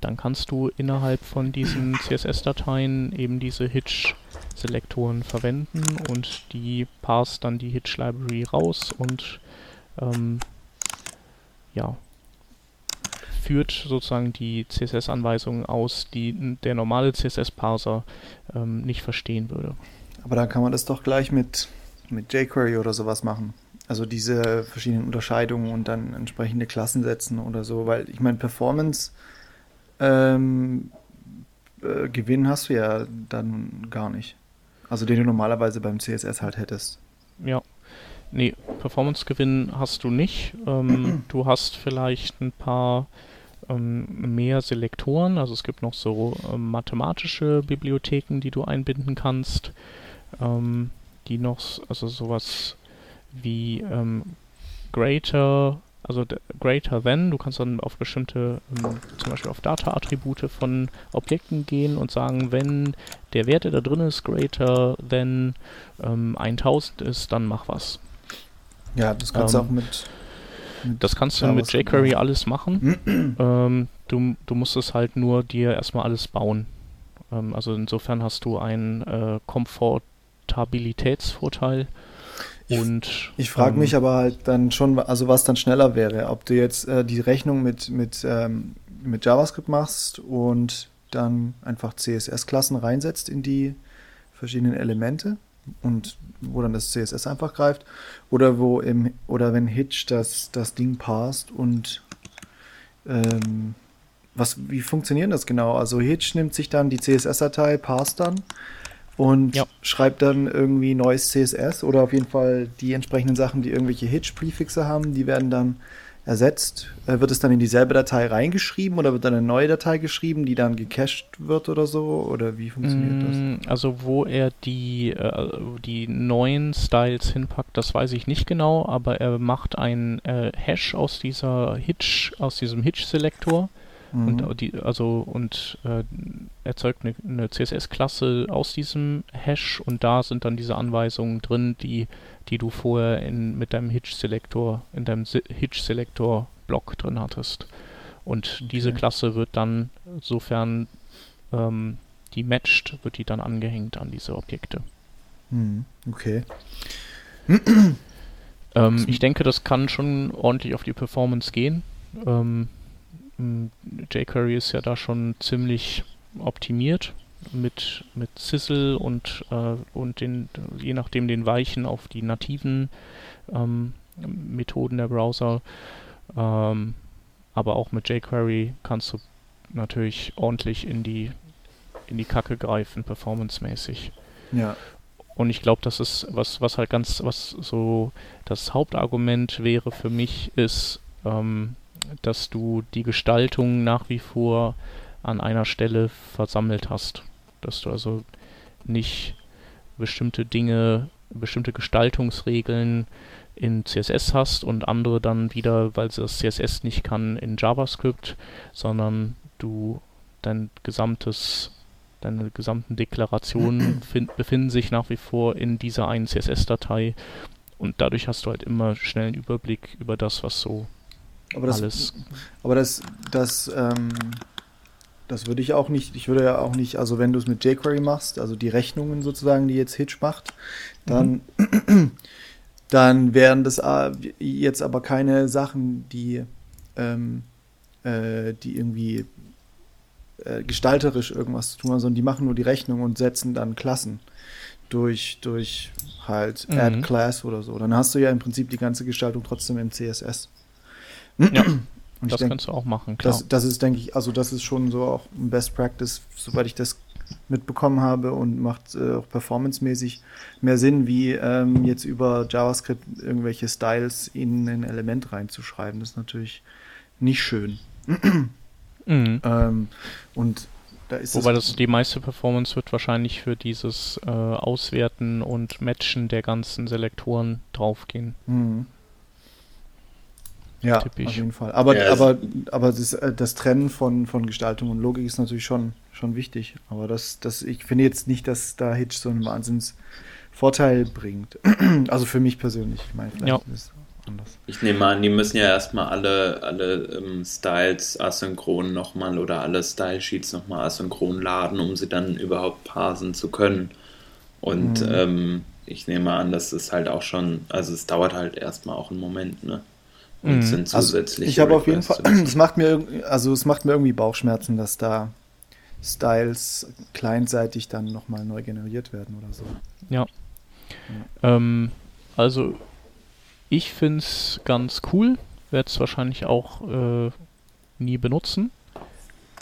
dann kannst du innerhalb von diesen CSS-Dateien eben diese Hitch-Selektoren verwenden und die parst dann die Hitch-Library raus und ähm, ja, führt sozusagen die CSS-Anweisungen aus, die der normale CSS-Parser ähm, nicht verstehen würde. Aber da kann man das doch gleich mit, mit jQuery oder sowas machen. Also diese verschiedenen Unterscheidungen und dann entsprechende Klassen setzen oder so, weil ich meine, Performance ähm, äh, Gewinn hast du ja dann gar nicht. Also den du normalerweise beim CSS halt hättest. Ja. Nee, Performance-Gewinn hast du nicht. Ähm, du hast vielleicht ein paar ähm, mehr Selektoren. Also es gibt noch so ähm, mathematische Bibliotheken, die du einbinden kannst ähm, die noch, also sowas wie ähm, greater, also greater than, du kannst dann auf bestimmte, ähm, zum Beispiel auf Data-Attribute von Objekten gehen und sagen, wenn der Wert, der da drin ist, greater than 1000 ähm, ist, dann mach was. Ja, das kannst du auch ähm, mit, mit das kannst du mit jQuery alles machen. ähm, du, du musst es halt nur dir erstmal alles bauen. Ähm, also insofern hast du ein äh, Komfort Portabilitätsvorteil. Und, ich, ich frage ähm, mich aber halt dann schon, also was dann schneller wäre, ob du jetzt äh, die Rechnung mit, mit, ähm, mit JavaScript machst und dann einfach CSS-Klassen reinsetzt in die verschiedenen Elemente und wo dann das CSS einfach greift oder wo im oder wenn Hitch das, das Ding passt und ähm, was, wie funktioniert das genau? Also Hitch nimmt sich dann die CSS-Datei, passt dann und ja. schreibt dann irgendwie neues CSS oder auf jeden Fall die entsprechenden Sachen, die irgendwelche Hitch-Prefixe haben, die werden dann ersetzt. Äh, wird es dann in dieselbe Datei reingeschrieben oder wird dann eine neue Datei geschrieben, die dann gecached wird oder so? Oder wie funktioniert mm, das? Also wo er die, äh, die neuen Styles hinpackt, das weiß ich nicht genau, aber er macht ein äh, Hash aus dieser Hitch, aus diesem Hitch-Selektor Mhm. Und die, also und äh, erzeugt eine, eine CSS-Klasse aus diesem Hash und da sind dann diese Anweisungen drin, die, die du vorher in, mit deinem Hitch-Selektor, in deinem Hitch-Selektor-Block drin hattest. Und okay. diese Klasse wird dann, sofern ähm, die matcht, wird die dann angehängt an diese Objekte. Mhm. Okay. ähm, ich denke, das kann schon ordentlich auf die Performance gehen. Ähm, jQuery ist ja da schon ziemlich optimiert mit, mit Sizzle und, äh, und den, je nachdem den Weichen auf die nativen ähm, Methoden der Browser. Ähm, aber auch mit jQuery kannst du natürlich ordentlich in die, in die Kacke greifen, performancemäßig. Ja. Und ich glaube, das ist was, was halt ganz, was so das Hauptargument wäre für mich, ist, ähm, dass du die Gestaltung nach wie vor an einer Stelle versammelt hast. Dass du also nicht bestimmte Dinge, bestimmte Gestaltungsregeln in CSS hast und andere dann wieder, weil sie das CSS nicht kann, in JavaScript, sondern du dein gesamtes, deine gesamten Deklarationen befinden sich nach wie vor in dieser einen CSS-Datei und dadurch hast du halt immer schnell einen Überblick über das, was so aber das, alles. Aber das, das, ähm, das würde ich auch nicht, ich würde ja auch nicht, also wenn du es mit jQuery machst, also die Rechnungen sozusagen, die jetzt Hitch macht, dann, mhm. dann wären das äh, jetzt aber keine Sachen, die, ähm, äh, die irgendwie äh, gestalterisch irgendwas zu tun haben, sondern die machen nur die Rechnung und setzen dann Klassen durch, durch halt mhm. Add Class oder so. Dann hast du ja im Prinzip die ganze Gestaltung trotzdem im CSS. Ja, das denk, kannst du auch machen, klar. Das, das, ist, denke ich, also das ist schon so auch ein Best Practice, soweit ich das mitbekommen habe und macht äh, auch performancemäßig mehr Sinn, wie ähm, jetzt über JavaScript irgendwelche Styles in ein Element reinzuschreiben. Das ist natürlich nicht schön. mhm. ähm, und da Wobei das die meiste Performance wird wahrscheinlich für dieses äh, Auswerten und Matchen der ganzen Selektoren draufgehen. Mhm. Ja, auf jeden Fall. Aber, ja, aber, aber das, äh, das Trennen von, von Gestaltung und Logik ist natürlich schon, schon wichtig. Aber das, das, ich finde jetzt nicht, dass da Hitch so einen Wahnsinnsvorteil bringt. also für mich persönlich. Ich meine, vielleicht ja. ist anders. Ich nehme an, die müssen ja erstmal alle, alle ähm, Styles asynchron nochmal oder alle Style-Sheets nochmal asynchron laden, um sie dann überhaupt parsen zu können. Und mhm. ähm, ich nehme an, dass es halt auch schon, also es dauert halt erstmal auch einen Moment, ne? Und mhm. sind zusätzlich. Also ich habe auf jeden Fall, es macht mir, also es macht mir irgendwie Bauchschmerzen, dass da Styles kleinseitig dann nochmal neu generiert werden oder so. Ja. ja. Ähm, also ich finde es ganz cool, werde es wahrscheinlich auch äh, nie benutzen.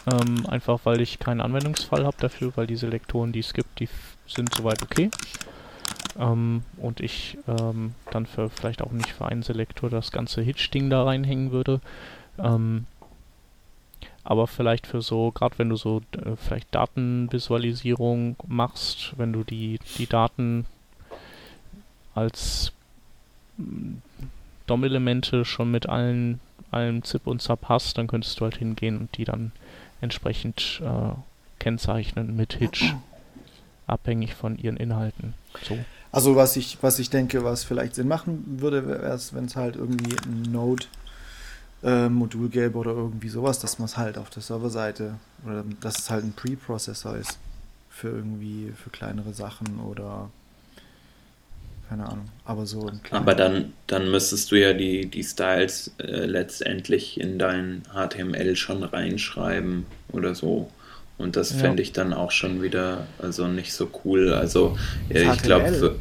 Ähm, einfach weil ich keinen Anwendungsfall habe dafür, weil diese Lektoren, die es gibt, die sind soweit okay. Ähm, und ich ähm, dann für vielleicht auch nicht für einen Selektor das ganze Hitch-Ding da reinhängen würde. Ähm, aber vielleicht für so, gerade wenn du so äh, vielleicht Datenvisualisierung machst, wenn du die, die Daten als mm, DOM-Elemente schon mit allen, allen ZIP und ZAP hast, dann könntest du halt hingehen und die dann entsprechend äh, kennzeichnen mit Hitch, abhängig von ihren Inhalten. So. Also was ich, was ich denke, was vielleicht Sinn machen würde, wäre es, wenn es halt irgendwie ein Node äh, Modul gäbe oder irgendwie sowas, dass man es halt auf der Serverseite oder dass es halt ein Preprocessor ist für irgendwie für kleinere Sachen oder keine Ahnung, aber so Aber dann, dann müsstest du ja die, die Styles äh, letztendlich in dein HTML schon reinschreiben oder so. Und das ja. fände ich dann auch schon wieder also nicht so cool. Also ja, ich glaube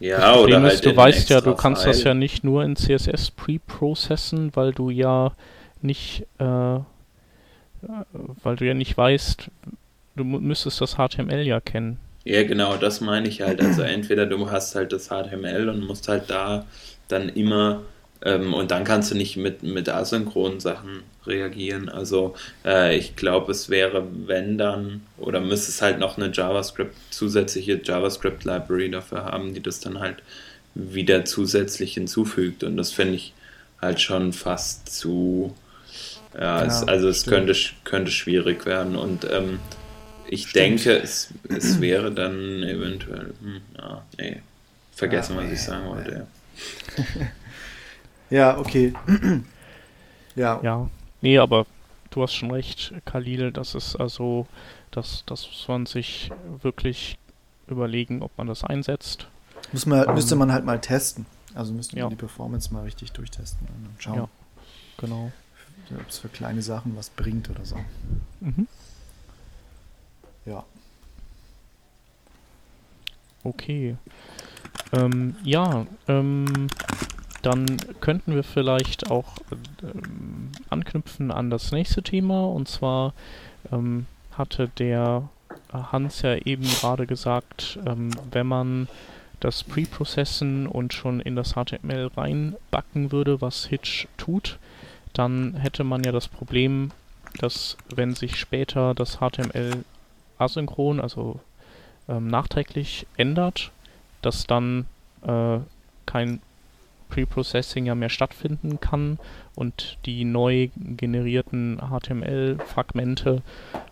ja, oder halt ist, du weißt ja, du kannst File. das ja nicht nur in CSS preprocessen, weil du ja nicht äh, weil du ja nicht weißt, du müsstest das HTML ja kennen. Ja, genau, das meine ich halt. Also entweder du hast halt das HTML und musst halt da dann immer ähm, und dann kannst du nicht mit, mit asynchronen Sachen reagieren. Also äh, ich glaube, es wäre, wenn dann, oder müsste es halt noch eine JavaScript, zusätzliche JavaScript-Library dafür haben, die das dann halt wieder zusätzlich hinzufügt. Und das finde ich halt schon fast zu, ja, ja es, also es könnte, könnte schwierig werden. Und ähm, ich stimmt. denke, es, es wäre dann eventuell, hm, ja, nee, vergessen, ja, was ich sagen wollte. Ja. Ja, okay. ja. Ja. Nee, aber du hast schon recht, Khalil, das ist also, das, das muss man sich wirklich überlegen, ob man das einsetzt. Muss man, ähm, müsste man halt mal testen. Also müsste man ja. die Performance mal richtig durchtesten und schauen. Ja, genau. Ob es für kleine Sachen was bringt oder so. Mhm. Ja. Okay. Ähm, ja, ähm, dann könnten wir vielleicht auch ähm, anknüpfen an das nächste Thema. Und zwar ähm, hatte der Hans ja eben gerade gesagt, ähm, wenn man das Preprocessen und schon in das HTML reinbacken würde, was Hitch tut, dann hätte man ja das Problem, dass wenn sich später das HTML asynchron, also ähm, nachträglich ändert, dass dann äh, kein Preprocessing ja mehr stattfinden kann und die neu generierten HTML-Fragmente,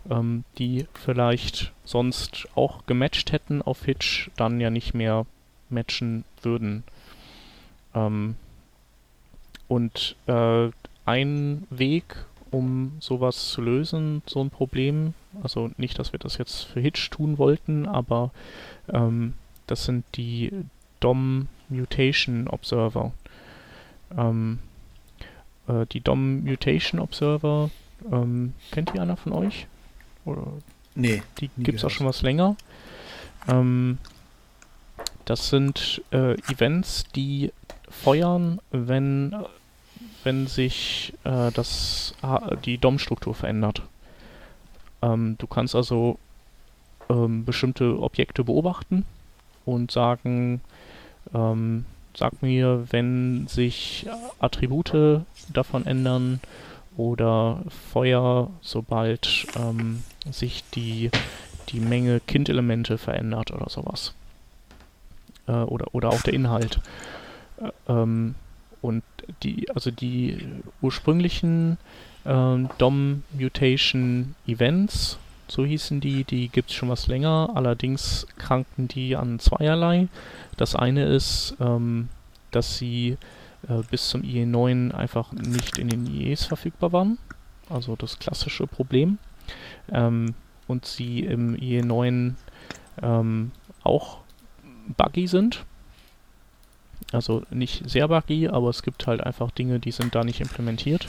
ähm, die vielleicht sonst auch gematcht hätten auf Hitch, dann ja nicht mehr matchen würden. Ähm, und äh, ein Weg, um sowas zu lösen, so ein Problem, also nicht, dass wir das jetzt für Hitch tun wollten, aber ähm, das sind die DOM Mutation Observer. Ähm, äh, die DOM Mutation Observer, ähm, kennt die einer von euch? Oder nee. Die gibt es auch schon was länger. Ähm, das sind äh, Events, die feuern, wenn, wenn sich äh, das, die DOM-Struktur verändert. Ähm, du kannst also ähm, bestimmte Objekte beobachten und sagen, ähm, sag mir, wenn sich Attribute davon ändern oder Feuer, sobald ähm, sich die, die Menge Kindelemente verändert oder sowas. Äh, oder, oder auch der Inhalt. Äh, ähm, und die, also die ursprünglichen äh, DOM Mutation Events, so hießen die, die gibt es schon was länger, allerdings kranken die an zweierlei. Das eine ist, ähm, dass sie äh, bis zum IE9 einfach nicht in den IEs verfügbar waren. Also das klassische Problem. Ähm, und sie im IE9 ähm, auch buggy sind. Also nicht sehr buggy, aber es gibt halt einfach Dinge, die sind da nicht implementiert.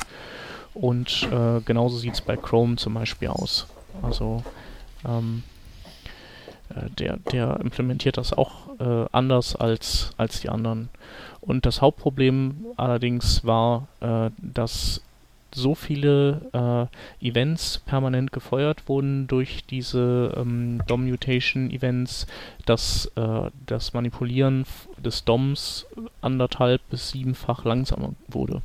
Und äh, genauso sieht es bei Chrome zum Beispiel aus. Also ähm, äh, der, der implementiert das auch äh, anders als, als die anderen. Und das Hauptproblem allerdings war, äh, dass so viele äh, Events permanent gefeuert wurden durch diese ähm, DOM-Mutation-Events, dass äh, das Manipulieren des DOMs anderthalb bis siebenfach langsamer wurde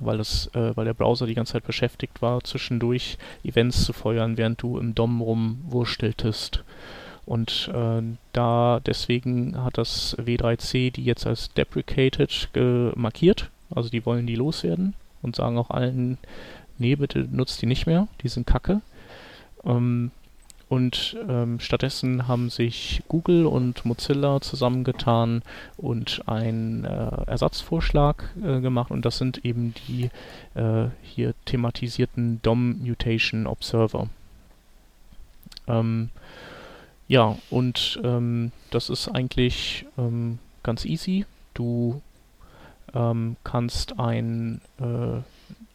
weil, das, äh, weil der Browser die ganze Zeit beschäftigt war, zwischendurch Events zu feuern, während du im DOM rumwursteltest. Und äh, da deswegen hat das W3C die jetzt als deprecated markiert. Also die wollen die loswerden und sagen auch allen, nee, bitte nutzt die nicht mehr, die sind kacke. Ähm, und ähm, stattdessen haben sich Google und Mozilla zusammengetan und einen äh, Ersatzvorschlag äh, gemacht. Und das sind eben die äh, hier thematisierten DOM Mutation Observer. Ähm, ja, und ähm, das ist eigentlich ähm, ganz easy. Du ähm, kannst ein äh,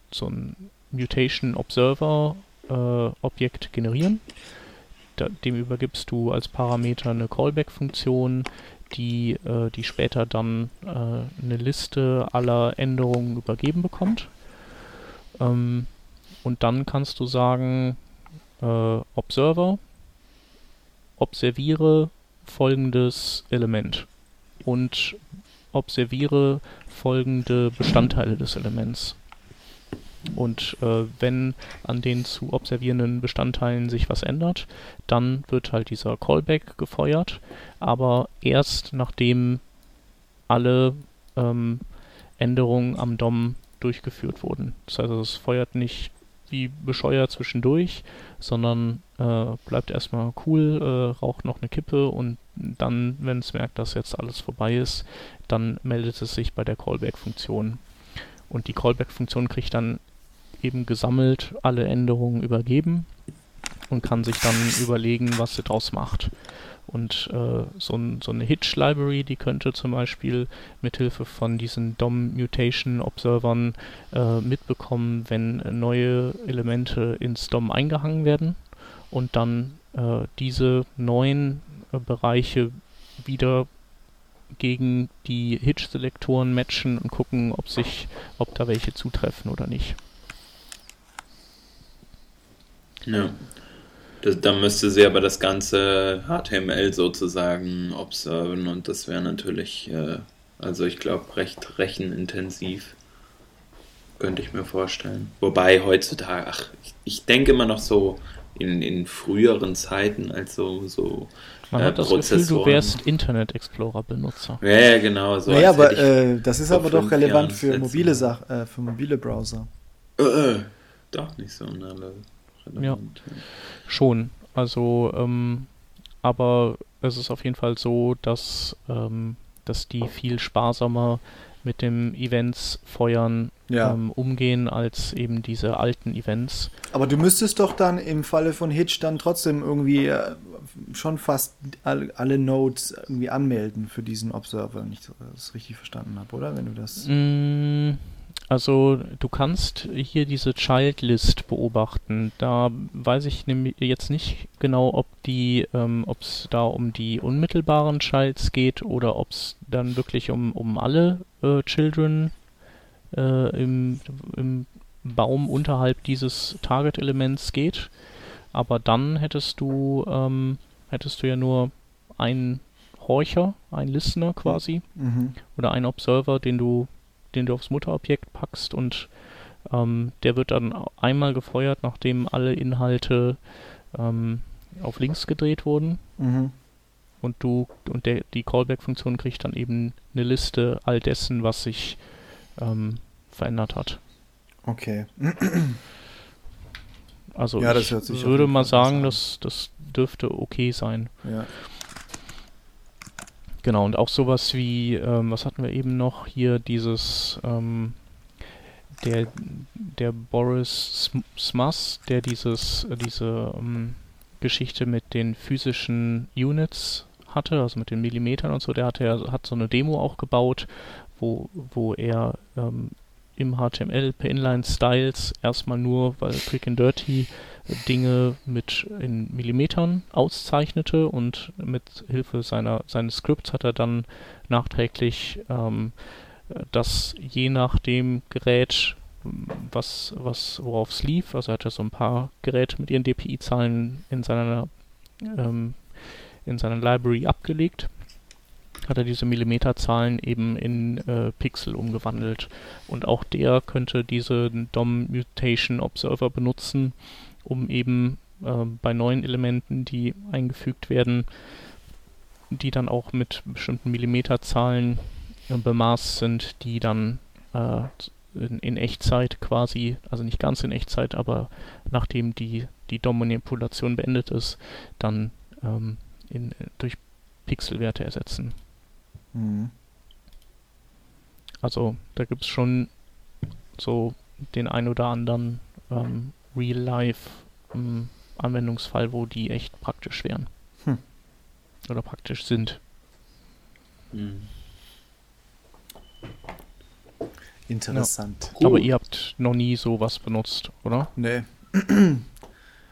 so ein Mutation Observer äh, Objekt generieren dem übergibst du als Parameter eine Callback-Funktion, die, äh, die später dann äh, eine Liste aller Änderungen übergeben bekommt. Ähm, und dann kannst du sagen, äh, Observer, observiere folgendes Element und observiere folgende Bestandteile des Elements. Und äh, wenn an den zu observierenden Bestandteilen sich was ändert, dann wird halt dieser Callback gefeuert, aber erst nachdem alle ähm, Änderungen am DOM durchgeführt wurden. Das heißt, es feuert nicht wie bescheuert zwischendurch, sondern äh, bleibt erstmal cool, äh, raucht noch eine Kippe und dann, wenn es merkt, dass jetzt alles vorbei ist, dann meldet es sich bei der Callback-Funktion. Und die Callback-Funktion kriegt dann eben gesammelt alle Änderungen übergeben und kann sich dann überlegen, was sie draus macht. Und äh, so, ein, so, eine Hitch-Library, die könnte zum Beispiel mithilfe von diesen DOM-Mutation-Observern äh, mitbekommen, wenn neue Elemente ins DOM eingehangen werden und dann äh, diese neuen äh, Bereiche wieder gegen die Hitch-Selektoren matchen und gucken, ob sich, ob da welche zutreffen oder nicht. Ja. Das, dann müsste sie aber das ganze HTML sozusagen observen und das wäre natürlich, äh, also ich glaube, recht rechenintensiv. Könnte ich mir vorstellen. Wobei heutzutage, ach, ich, ich denke immer noch so in, in früheren Zeiten, als so, so man äh, hat das Gefühl, du wärst Internet Explorer Benutzer. Ja, ja genau. So naja, aber äh, das ist aber doch relevant für mobile Sach äh, für mobile Browser. Äh, äh doch nicht so, ne? Ja, schon. Also, ähm, aber es ist auf jeden Fall so, dass, ähm, dass die viel sparsamer mit dem Events feuern ja. ähm, umgehen als eben diese alten Events. Aber du müsstest doch dann im Falle von Hitch dann trotzdem irgendwie äh, schon fast alle, alle Nodes irgendwie anmelden für diesen Observer, wenn ich das richtig verstanden habe, oder? Wenn du das. Mm, also du kannst hier diese Child List beobachten. Da weiß ich nämlich jetzt nicht genau, ob die, ähm, ob es da um die unmittelbaren Childs geht oder ob es dann wirklich um, um alle äh, Children äh, im, im Baum unterhalb dieses Target-Elements geht. aber dann hättest du, ähm, hättest du ja nur einen Horcher, einen Listener quasi, mhm. oder einen Observer, den du, den du aufs Mutterobjekt packst und ähm, der wird dann einmal gefeuert, nachdem alle Inhalte ähm, auf links gedreht wurden. Mhm. Und du und der, die Callback-Funktion kriegt dann eben eine Liste all dessen, was sich ähm, verändert hat. Okay. Also ja, ich würde mal sagen, das, das dürfte okay sein. Ja. Genau, und auch sowas wie, ähm, was hatten wir eben noch? Hier, dieses, ähm, der, der Boris Smas, der dieses, diese ähm, Geschichte mit den physischen Units hatte, also mit den Millimetern und so, der hat, der hat so eine Demo auch gebaut, wo, wo er ähm, im HTML per Inline-Styles erstmal nur, weil Quick and Dirty Dinge mit in Millimetern auszeichnete und mit Hilfe seiner, seines Skripts hat er dann nachträglich ähm, das je nach dem Gerät, was, was, worauf es lief, also er hatte so ein paar Geräte mit ihren DPI-Zahlen in seiner ähm, in seiner Library abgelegt hat er diese Millimeterzahlen eben in äh, Pixel umgewandelt. Und auch der könnte diese DOM Mutation Observer benutzen, um eben äh, bei neuen Elementen, die eingefügt werden, die dann auch mit bestimmten Millimeterzahlen äh, bemaßt sind, die dann äh, in, in, Echtzeit quasi, also nicht ganz in Echtzeit, aber nachdem die, die DOM-Manipulation beendet ist, dann ähm, in, durch Pixelwerte ersetzen. Mhm. Also da gibt es schon so den ein oder anderen ähm, Real-Life-Anwendungsfall, ähm, wo die echt praktisch wären. Hm. Oder praktisch sind. Mhm. Interessant. Ja. Aber ihr habt noch nie sowas benutzt, oder? Nee.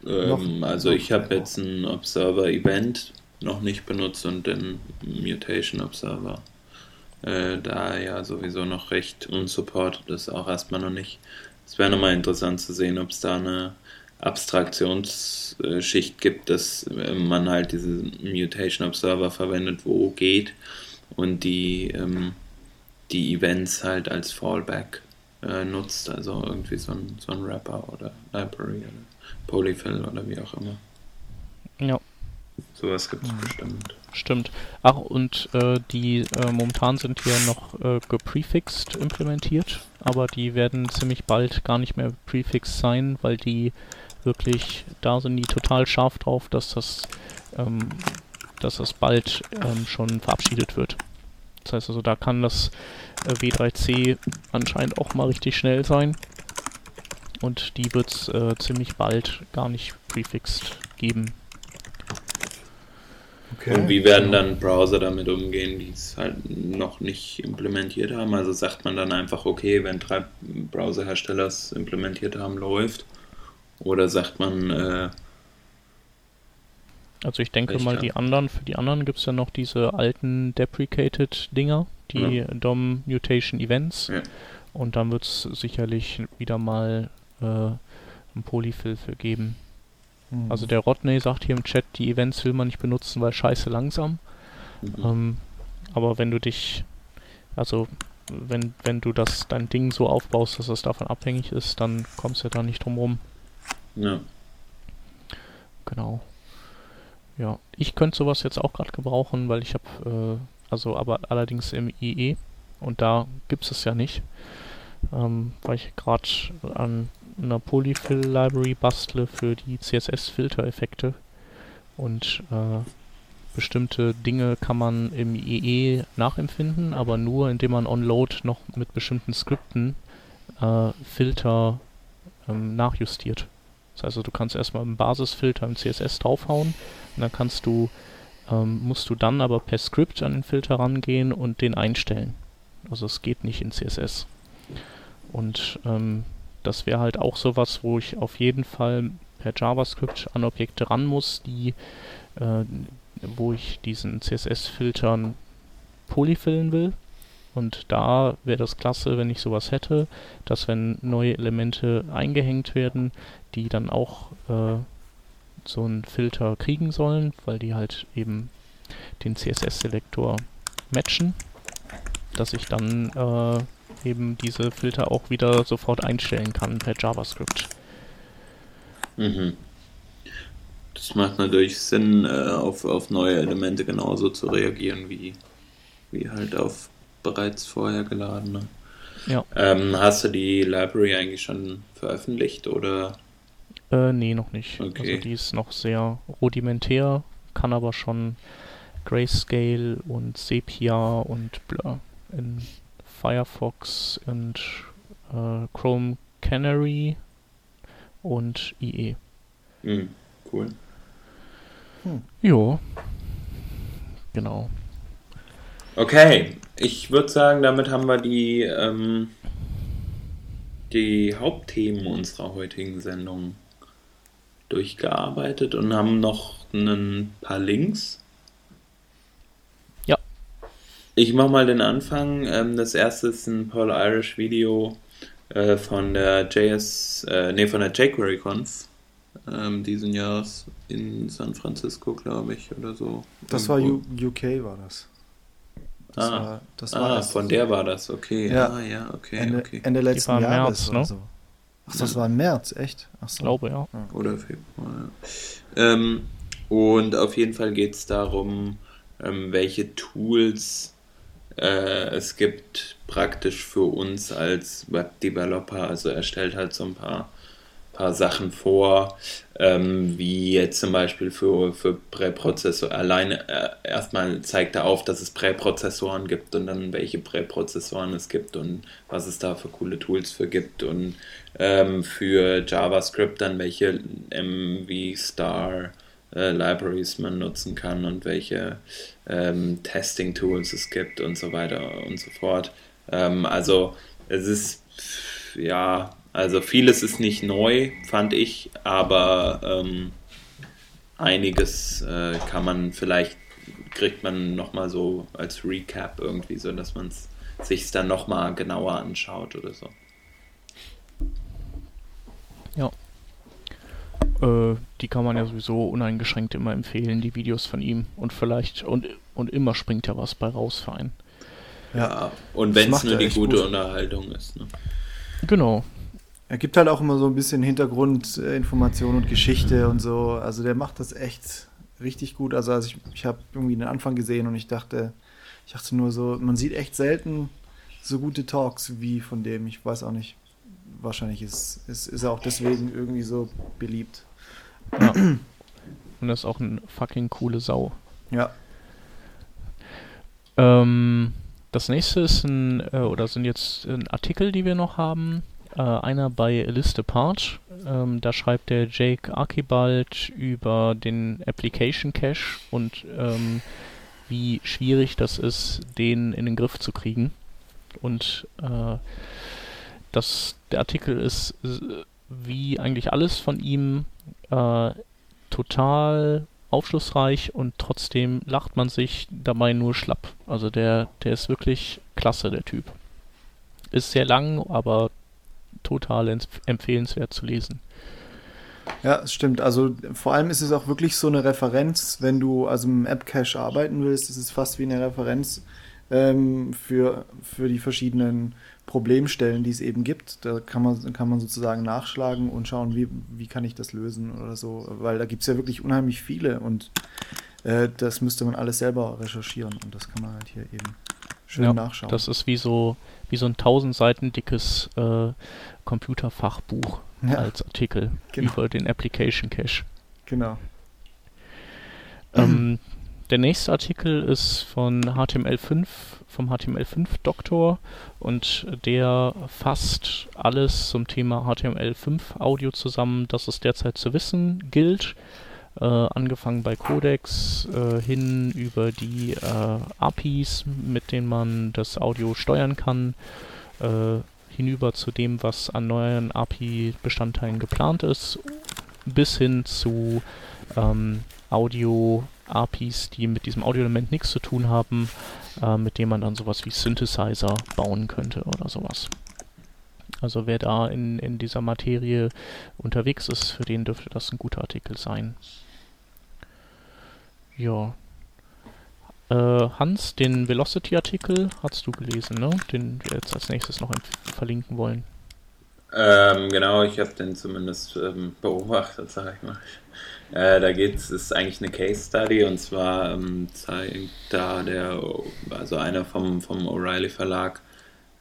ähm, also ich habe jetzt ein Observer-Event noch nicht benutzt und den Mutation Observer. Äh, da ja sowieso noch recht unsupported ist, auch erstmal noch nicht. Es wäre nochmal interessant zu sehen, ob es da eine Abstraktionsschicht gibt, dass äh, man halt diese Mutation Observer verwendet, wo geht und die, ähm, die Events halt als Fallback äh, nutzt, also irgendwie so ein, so ein Wrapper oder Library oder Polyfill oder wie auch immer. Ja. Sowas gibt es mhm. bestimmt. Stimmt. Ach, und äh, die äh, momentan sind hier noch äh, geprefixed implementiert, aber die werden ziemlich bald gar nicht mehr prefixed sein, weil die wirklich, da sind die total scharf drauf, dass das, ähm, dass das bald ähm, schon verabschiedet wird. Das heißt also, da kann das äh, W3C anscheinend auch mal richtig schnell sein. Und die wird es äh, ziemlich bald gar nicht prefixed geben. Okay. Und wie werden dann Browser damit umgehen, die es halt noch nicht implementiert haben? Also sagt man dann einfach, okay, wenn drei Browserhersteller es implementiert haben, läuft. Oder sagt man, äh, also ich denke mal, die anderen, für die anderen gibt es ja noch diese alten deprecated Dinger, die ja. DOM Mutation Events. Ja. Und dann wird es sicherlich wieder mal äh, ein Polyfill für geben. Mhm. Also der Rodney sagt hier im Chat, die Events will man nicht benutzen, weil scheiße langsam. Mhm. Ähm, aber wenn du dich, also wenn, wenn du das dein Ding so aufbaust, dass es davon abhängig ist, dann kommst du ja da nicht drum rum. Ja. Genau. Ja, ich könnte sowas jetzt auch gerade gebrauchen, weil ich habe, äh, also aber allerdings im IE und da gibt es ja nicht, ähm, weil ich gerade an einer Polyfill-Library bastle für die CSS-Filter-Effekte. Und äh, bestimmte Dinge kann man im IE nachempfinden, aber nur indem man onload noch mit bestimmten Skripten äh, Filter ähm, nachjustiert. Das heißt, also, du kannst erstmal einen Basisfilter im CSS draufhauen und dann kannst du, ähm, musst du dann aber per Skript an den Filter rangehen und den einstellen. Also es geht nicht in CSS. Und ähm, das wäre halt auch sowas, wo ich auf jeden Fall per JavaScript an Objekte ran muss, die, äh, wo ich diesen CSS-Filtern polyfillen will. Und da wäre das klasse, wenn ich sowas hätte, dass wenn neue Elemente eingehängt werden, die dann auch äh, so einen Filter kriegen sollen, weil die halt eben den CSS-Selektor matchen, dass ich dann äh, eben diese Filter auch wieder sofort einstellen kann per JavaScript. Mhm. Das macht natürlich Sinn, äh, auf, auf neue Elemente genauso zu reagieren wie, wie halt auf bereits vorher geladene. Ja. Ähm, hast du die Library eigentlich schon veröffentlicht oder? Äh, nee, noch nicht. Okay. Also die ist noch sehr rudimentär, kann aber schon Grayscale und Sepia und Blur in Firefox und äh, Chrome Canary und IE. Mhm, cool. Hm. Jo. Genau. Okay, ich würde sagen, damit haben wir die, ähm, die Hauptthemen unserer heutigen Sendung durchgearbeitet und haben noch ein paar Links. Ja. Ich mache mal den Anfang. Ähm, das erste ist ein Paul Irish Video äh, von der JS, äh, nee, von der jQuery Conf ähm, diesen Jahres in San Francisco, glaube ich, oder so. Das Irgendwo. war U UK, war das. Das ah, war, das war ah von der war das, okay. Ja, ah, ja okay, Ende, okay. Ende letzten Jahres März, ne? so. Ach, das war im März, echt? Ach so. Ich glaube, ja. Oder Februar, ja. Ähm, und auf jeden Fall geht es darum, ähm, welche Tools es gibt praktisch für uns als Web-Developer. Also er stellt halt so ein paar paar Sachen vor, ähm, wie jetzt zum Beispiel für, für Präprozessor. Alleine äh, erstmal zeigt er auf, dass es Präprozessoren gibt und dann welche Präprozessoren es gibt und was es da für coole Tools für gibt und ähm, für JavaScript dann welche MV Star äh, Libraries man nutzen kann und welche ähm, Testing Tools es gibt und so weiter und so fort. Ähm, also es ist ja also vieles ist nicht neu, fand ich, aber ähm, einiges äh, kann man vielleicht, kriegt man nochmal so als Recap irgendwie, so dass man es sich dann nochmal genauer anschaut oder so. Ja. Äh, die kann man ja sowieso uneingeschränkt immer empfehlen, die Videos von ihm. Und vielleicht, und, und immer springt ja was bei raus für einen. Ja, und wenn es nur die gute gut. Unterhaltung ist. Ne? Genau. Er gibt halt auch immer so ein bisschen Hintergrundinformation und Geschichte und so. Also der macht das echt richtig gut. Also, also ich, ich habe irgendwie den Anfang gesehen und ich dachte, ich dachte nur so, man sieht echt selten so gute Talks wie von dem. Ich weiß auch nicht. Wahrscheinlich ist, ist, ist er auch deswegen irgendwie so beliebt. Ja. Und das ist auch eine fucking coole Sau. Ja. Ähm, das nächste ist ein, äh, oder sind jetzt ein Artikel, die wir noch haben äh, einer bei List Apart. Ähm, da schreibt der Jake Archibald über den Application Cache und ähm, wie schwierig das ist, den in den Griff zu kriegen. Und äh, das, der Artikel ist wie eigentlich alles von ihm äh, total aufschlussreich und trotzdem lacht man sich dabei nur schlapp. Also der, der ist wirklich klasse, der Typ. Ist sehr lang, aber total empfehlenswert zu lesen. Ja, es stimmt. Also vor allem ist es auch wirklich so eine Referenz, wenn du also im App-Cache arbeiten willst, ist es fast wie eine Referenz ähm, für, für die verschiedenen Problemstellen, die es eben gibt. Da kann man, kann man sozusagen nachschlagen und schauen, wie, wie kann ich das lösen oder so. Weil da gibt es ja wirklich unheimlich viele und äh, das müsste man alles selber recherchieren und das kann man halt hier eben schön ja, nachschauen. Das ist wie so, wie so ein tausend Seiten dickes äh, Computerfachbuch ja. als Artikel genau. über den Application Cache. Genau. Ähm, der nächste Artikel ist von HTML5, vom HTML5 Doktor und der fasst alles zum Thema HTML5 Audio zusammen, das es derzeit zu wissen gilt. Äh, angefangen bei Codex äh, hin über die äh, APIs, mit denen man das Audio steuern kann, äh, hinüber zu dem, was an neuen API-Bestandteilen geplant ist, bis hin zu ähm, Audio-APIs, die mit diesem Audio-Element nichts zu tun haben, äh, mit dem man dann sowas wie Synthesizer bauen könnte oder sowas. Also wer da in, in dieser Materie unterwegs ist, für den dürfte das ein guter Artikel sein. Ja. Äh, Hans, den Velocity-Artikel hast du gelesen, ne? Den wir jetzt als nächstes noch verlinken wollen. Ähm, genau, ich habe den zumindest ähm, beobachtet, sag ich mal. Äh, da geht es, ist eigentlich eine Case Study und zwar ähm, zeigt da der, also einer vom, vom O'Reilly Verlag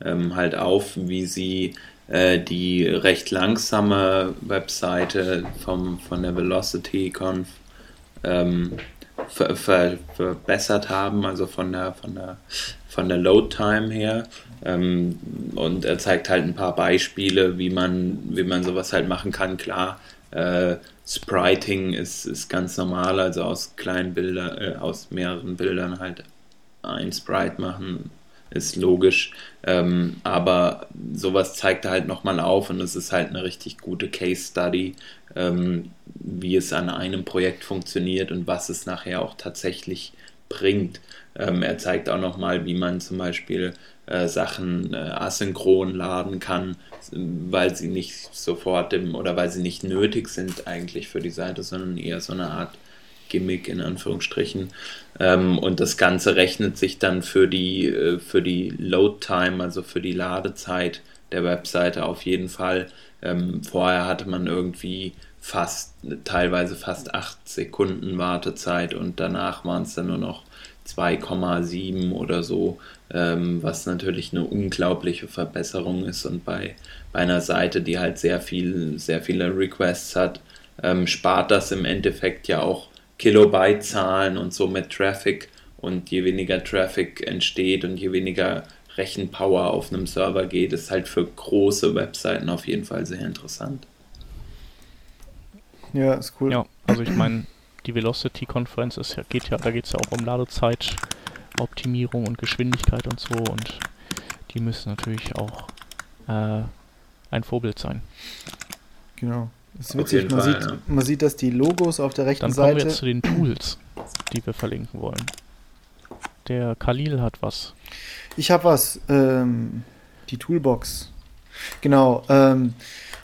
ähm, halt auf, wie sie äh, die recht langsame Webseite vom, von der Velocity Conf ähm, ver, ver, verbessert haben, also von der, von der, von der Load Time her. Ähm, und er zeigt halt ein paar Beispiele, wie man, wie man sowas halt machen kann. Klar, äh, Spriting ist, ist ganz normal, also aus kleinen Bildern, äh, aus mehreren Bildern halt ein Sprite machen, ist logisch. Ähm, aber sowas zeigt er halt nochmal auf und es ist halt eine richtig gute Case Study, ähm, wie es an einem Projekt funktioniert und was es nachher auch tatsächlich bringt. Ähm, er zeigt auch nochmal, wie man zum Beispiel äh, Sachen äh, asynchron laden kann, weil sie nicht sofort im, oder weil sie nicht nötig sind eigentlich für die Seite, sondern eher so eine Art Gimmick in Anführungsstrichen. Ähm, und das Ganze rechnet sich dann für die, äh, für die Load Time, also für die Ladezeit der Webseite auf jeden Fall. Ähm, vorher hatte man irgendwie fast, teilweise fast 8 Sekunden Wartezeit und danach waren es dann nur noch 2,7 oder so, ähm, was natürlich eine unglaubliche Verbesserung ist und bei, bei einer Seite, die halt sehr viel, sehr viele Requests hat, ähm, spart das im Endeffekt ja auch Kilobyte-Zahlen und somit Traffic und je weniger Traffic entsteht und je weniger Rechenpower auf einem Server geht, ist halt für große Webseiten auf jeden Fall sehr interessant. Ja, ist cool. Ja, also ich meine, die Velocity-Konferenz ist ja, geht ja, da geht es ja auch um Ladezeit, Optimierung und Geschwindigkeit und so und die müssen natürlich auch äh, ein Vorbild sein. Genau. Das ist witzig, man, Fall, sieht, ja. man sieht, dass die Logos auf der rechten Dann Seite. Dann kommen wir jetzt zu den Tools, die wir verlinken wollen. Der Khalil hat was. Ich habe was. Ähm, die Toolbox. Genau. Ähm,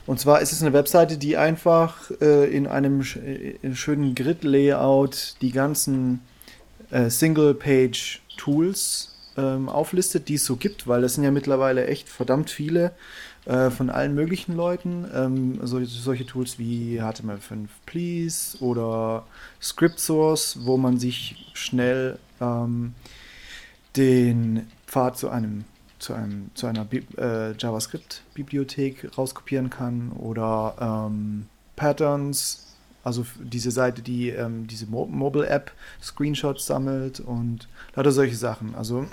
und zwar ist es eine Webseite, die einfach äh, in einem sch in schönen Grid-Layout die ganzen äh, Single-Page-Tools ähm, auflistet, die es so gibt, weil das sind ja mittlerweile echt verdammt viele äh, von allen möglichen Leuten. Ähm, so, solche Tools wie HTML5 Please oder Script Source, wo man sich schnell ähm, den Pfad zu einem zu, einem, zu einer äh, JavaScript-Bibliothek rauskopieren kann oder ähm, Patterns, also diese Seite, die ähm, diese Mo Mobile-App Screenshots sammelt und lauter solche Sachen. Also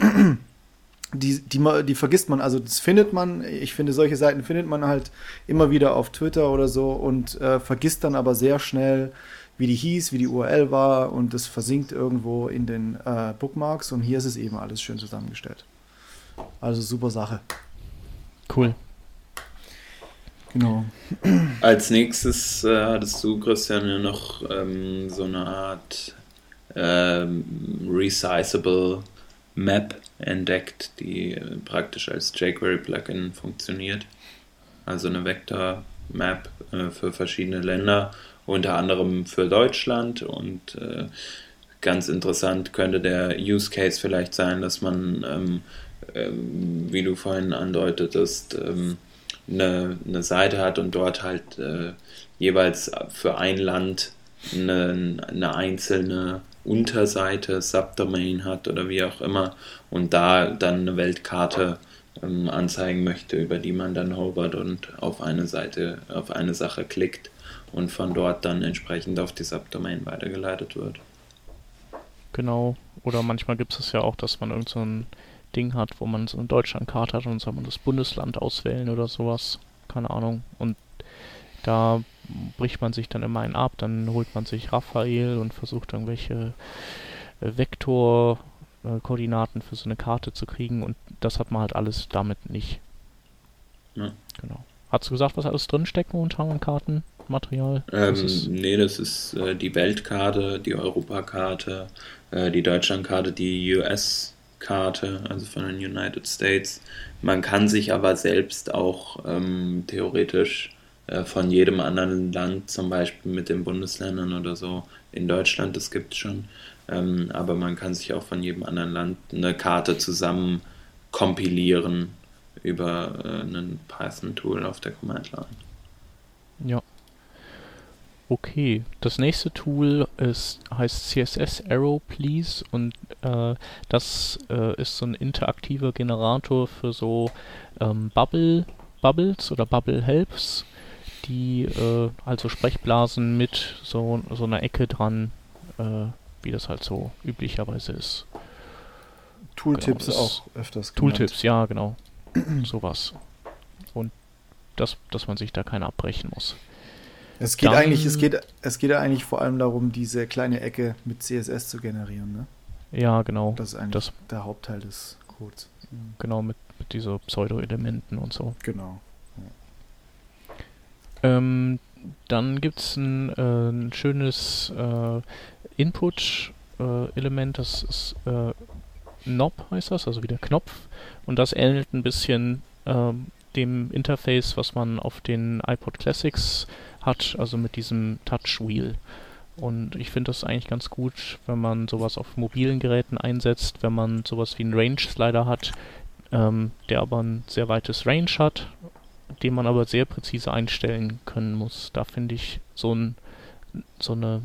die, die, die vergisst man, also das findet man, ich finde, solche Seiten findet man halt immer wieder auf Twitter oder so und äh, vergisst dann aber sehr schnell, wie die hieß, wie die URL war und das versinkt irgendwo in den äh, Bookmarks und hier ist es eben alles schön zusammengestellt. Also super Sache. Cool. Genau. Als nächstes äh, hattest du, Christian, ja noch ähm, so eine Art ähm, resizable Map entdeckt, die äh, praktisch als jQuery-Plugin funktioniert. Also eine Vector-Map äh, für verschiedene Länder, unter anderem für Deutschland und äh, ganz interessant könnte der Use Case vielleicht sein, dass man ähm, ähm, wie du vorhin andeutetest, ähm, eine, eine Seite hat und dort halt äh, jeweils für ein Land eine, eine einzelne Unterseite, Subdomain hat oder wie auch immer und da dann eine Weltkarte ähm, anzeigen möchte, über die man dann hovert und auf eine Seite, auf eine Sache klickt und von dort dann entsprechend auf die Subdomain weitergeleitet wird. Genau. Oder manchmal gibt es ja auch, dass man irgendeinen so Ding hat, wo man so eine Deutschlandkarte hat und soll man das Bundesland auswählen oder sowas. Keine Ahnung. Und da bricht man sich dann immer einen ab, dann holt man sich Raphael und versucht irgendwelche äh, Vektorkoordinaten für so eine Karte zu kriegen und das hat man halt alles damit nicht. Ja. Genau. Hast du gesagt, was alles drinsteckt momentan an Kartenmaterial? Ähm, das nee, das ist äh, die Weltkarte, die Europakarte, äh, die Deutschlandkarte, die US Karte, also von den United States. Man kann sich aber selbst auch ähm, theoretisch äh, von jedem anderen Land, zum Beispiel mit den Bundesländern oder so, in Deutschland, das gibt es schon, ähm, aber man kann sich auch von jedem anderen Land eine Karte zusammen kompilieren über äh, ein Python-Tool auf der Command-Line. Okay, das nächste Tool ist, heißt CSS Arrow Please und äh, das äh, ist so ein interaktiver Generator für so ähm, Bubble Bubbles oder Bubble Helps, die äh, also Sprechblasen mit so, so einer Ecke dran, äh, wie das halt so üblicherweise ist. Tooltips genau, auch öfters genannt. Tooltips, ja, genau. Sowas. Und das, dass man sich da keine abbrechen muss. Es geht Dann, eigentlich, es geht, es geht eigentlich vor allem darum, diese kleine Ecke mit CSS zu generieren, ne? Ja, genau. Das ist eigentlich das, der Hauptteil des Codes. Genau, mit, mit dieser Pseudo-Elementen und so. Genau. Ja. Ähm, dann gibt es ein, äh, ein, schönes äh, Input-Element, äh, das ist äh, Knob heißt das, also wie der Knopf. Und das ähnelt ein bisschen ähm, dem Interface, was man auf den iPod Classics hat, also mit diesem Touch Wheel. Und ich finde das eigentlich ganz gut, wenn man sowas auf mobilen Geräten einsetzt, wenn man sowas wie einen Range Slider hat, ähm, der aber ein sehr weites Range hat, den man aber sehr präzise einstellen können muss. Da finde ich so, ein, so eine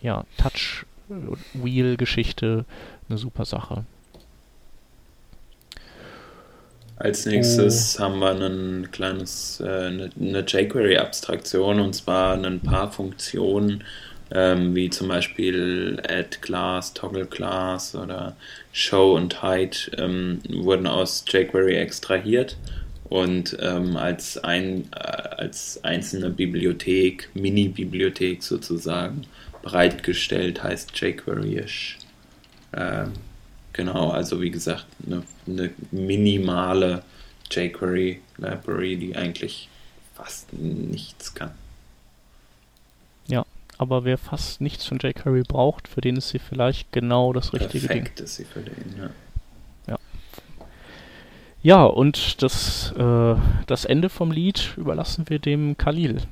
ja, Touch Wheel Geschichte eine super Sache. Als nächstes oh. haben wir ein kleines, äh, eine, eine jQuery-Abstraktion und zwar ein paar Funktionen, ähm, wie zum Beispiel Add Class, Toggle Class oder Show und Hide, ähm, wurden aus jQuery extrahiert und ähm, als, ein, äh, als einzelne Bibliothek, Mini-Bibliothek sozusagen, bereitgestellt, heißt jQuery-ish. Genau, also wie gesagt, eine, eine minimale jQuery Library, die eigentlich fast nichts kann. Ja, aber wer fast nichts von jQuery braucht, für den ist sie vielleicht genau das richtige Perfekt Ding. ist sie für den, ja. Ja, ja und das, äh, das Ende vom Lied überlassen wir dem Khalil.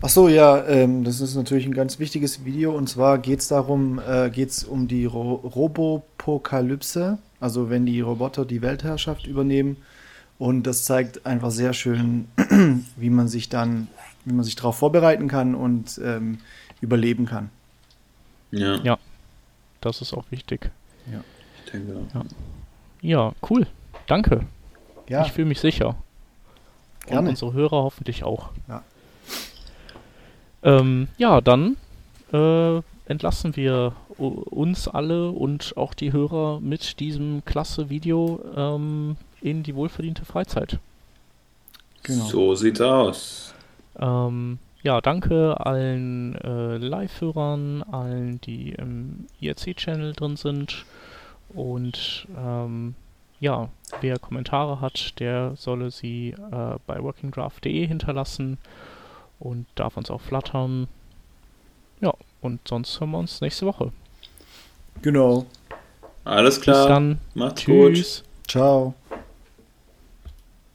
Ach so, ja, ähm, das ist natürlich ein ganz wichtiges Video und zwar geht es darum, äh, geht es um die Ro Robopokalypse, also wenn die Roboter die Weltherrschaft übernehmen und das zeigt einfach sehr schön, wie man sich dann, wie man sich darauf vorbereiten kann und ähm, überleben kann. Ja. Ja, das ist auch wichtig. Ja, ich denke auch. Ja, ja cool. Danke. Ja. Ich fühle mich sicher. Gerne. Und unsere Hörer hoffentlich auch. Ja. Ähm, ja, dann äh, entlassen wir uns alle und auch die Hörer mit diesem klasse Video ähm, in die wohlverdiente Freizeit. Genau. So sieht's aus. Ähm, ja, danke allen äh, Live-Hörern, allen, die im IRC-Channel drin sind. Und ähm, ja, wer Kommentare hat, der solle sie äh, bei workingdraft.de hinterlassen und darf uns auch flattern. Ja, und sonst hören wir uns nächste Woche. Genau. Alles klar. Bis dann. Macht's Tschüss. gut. Ciao.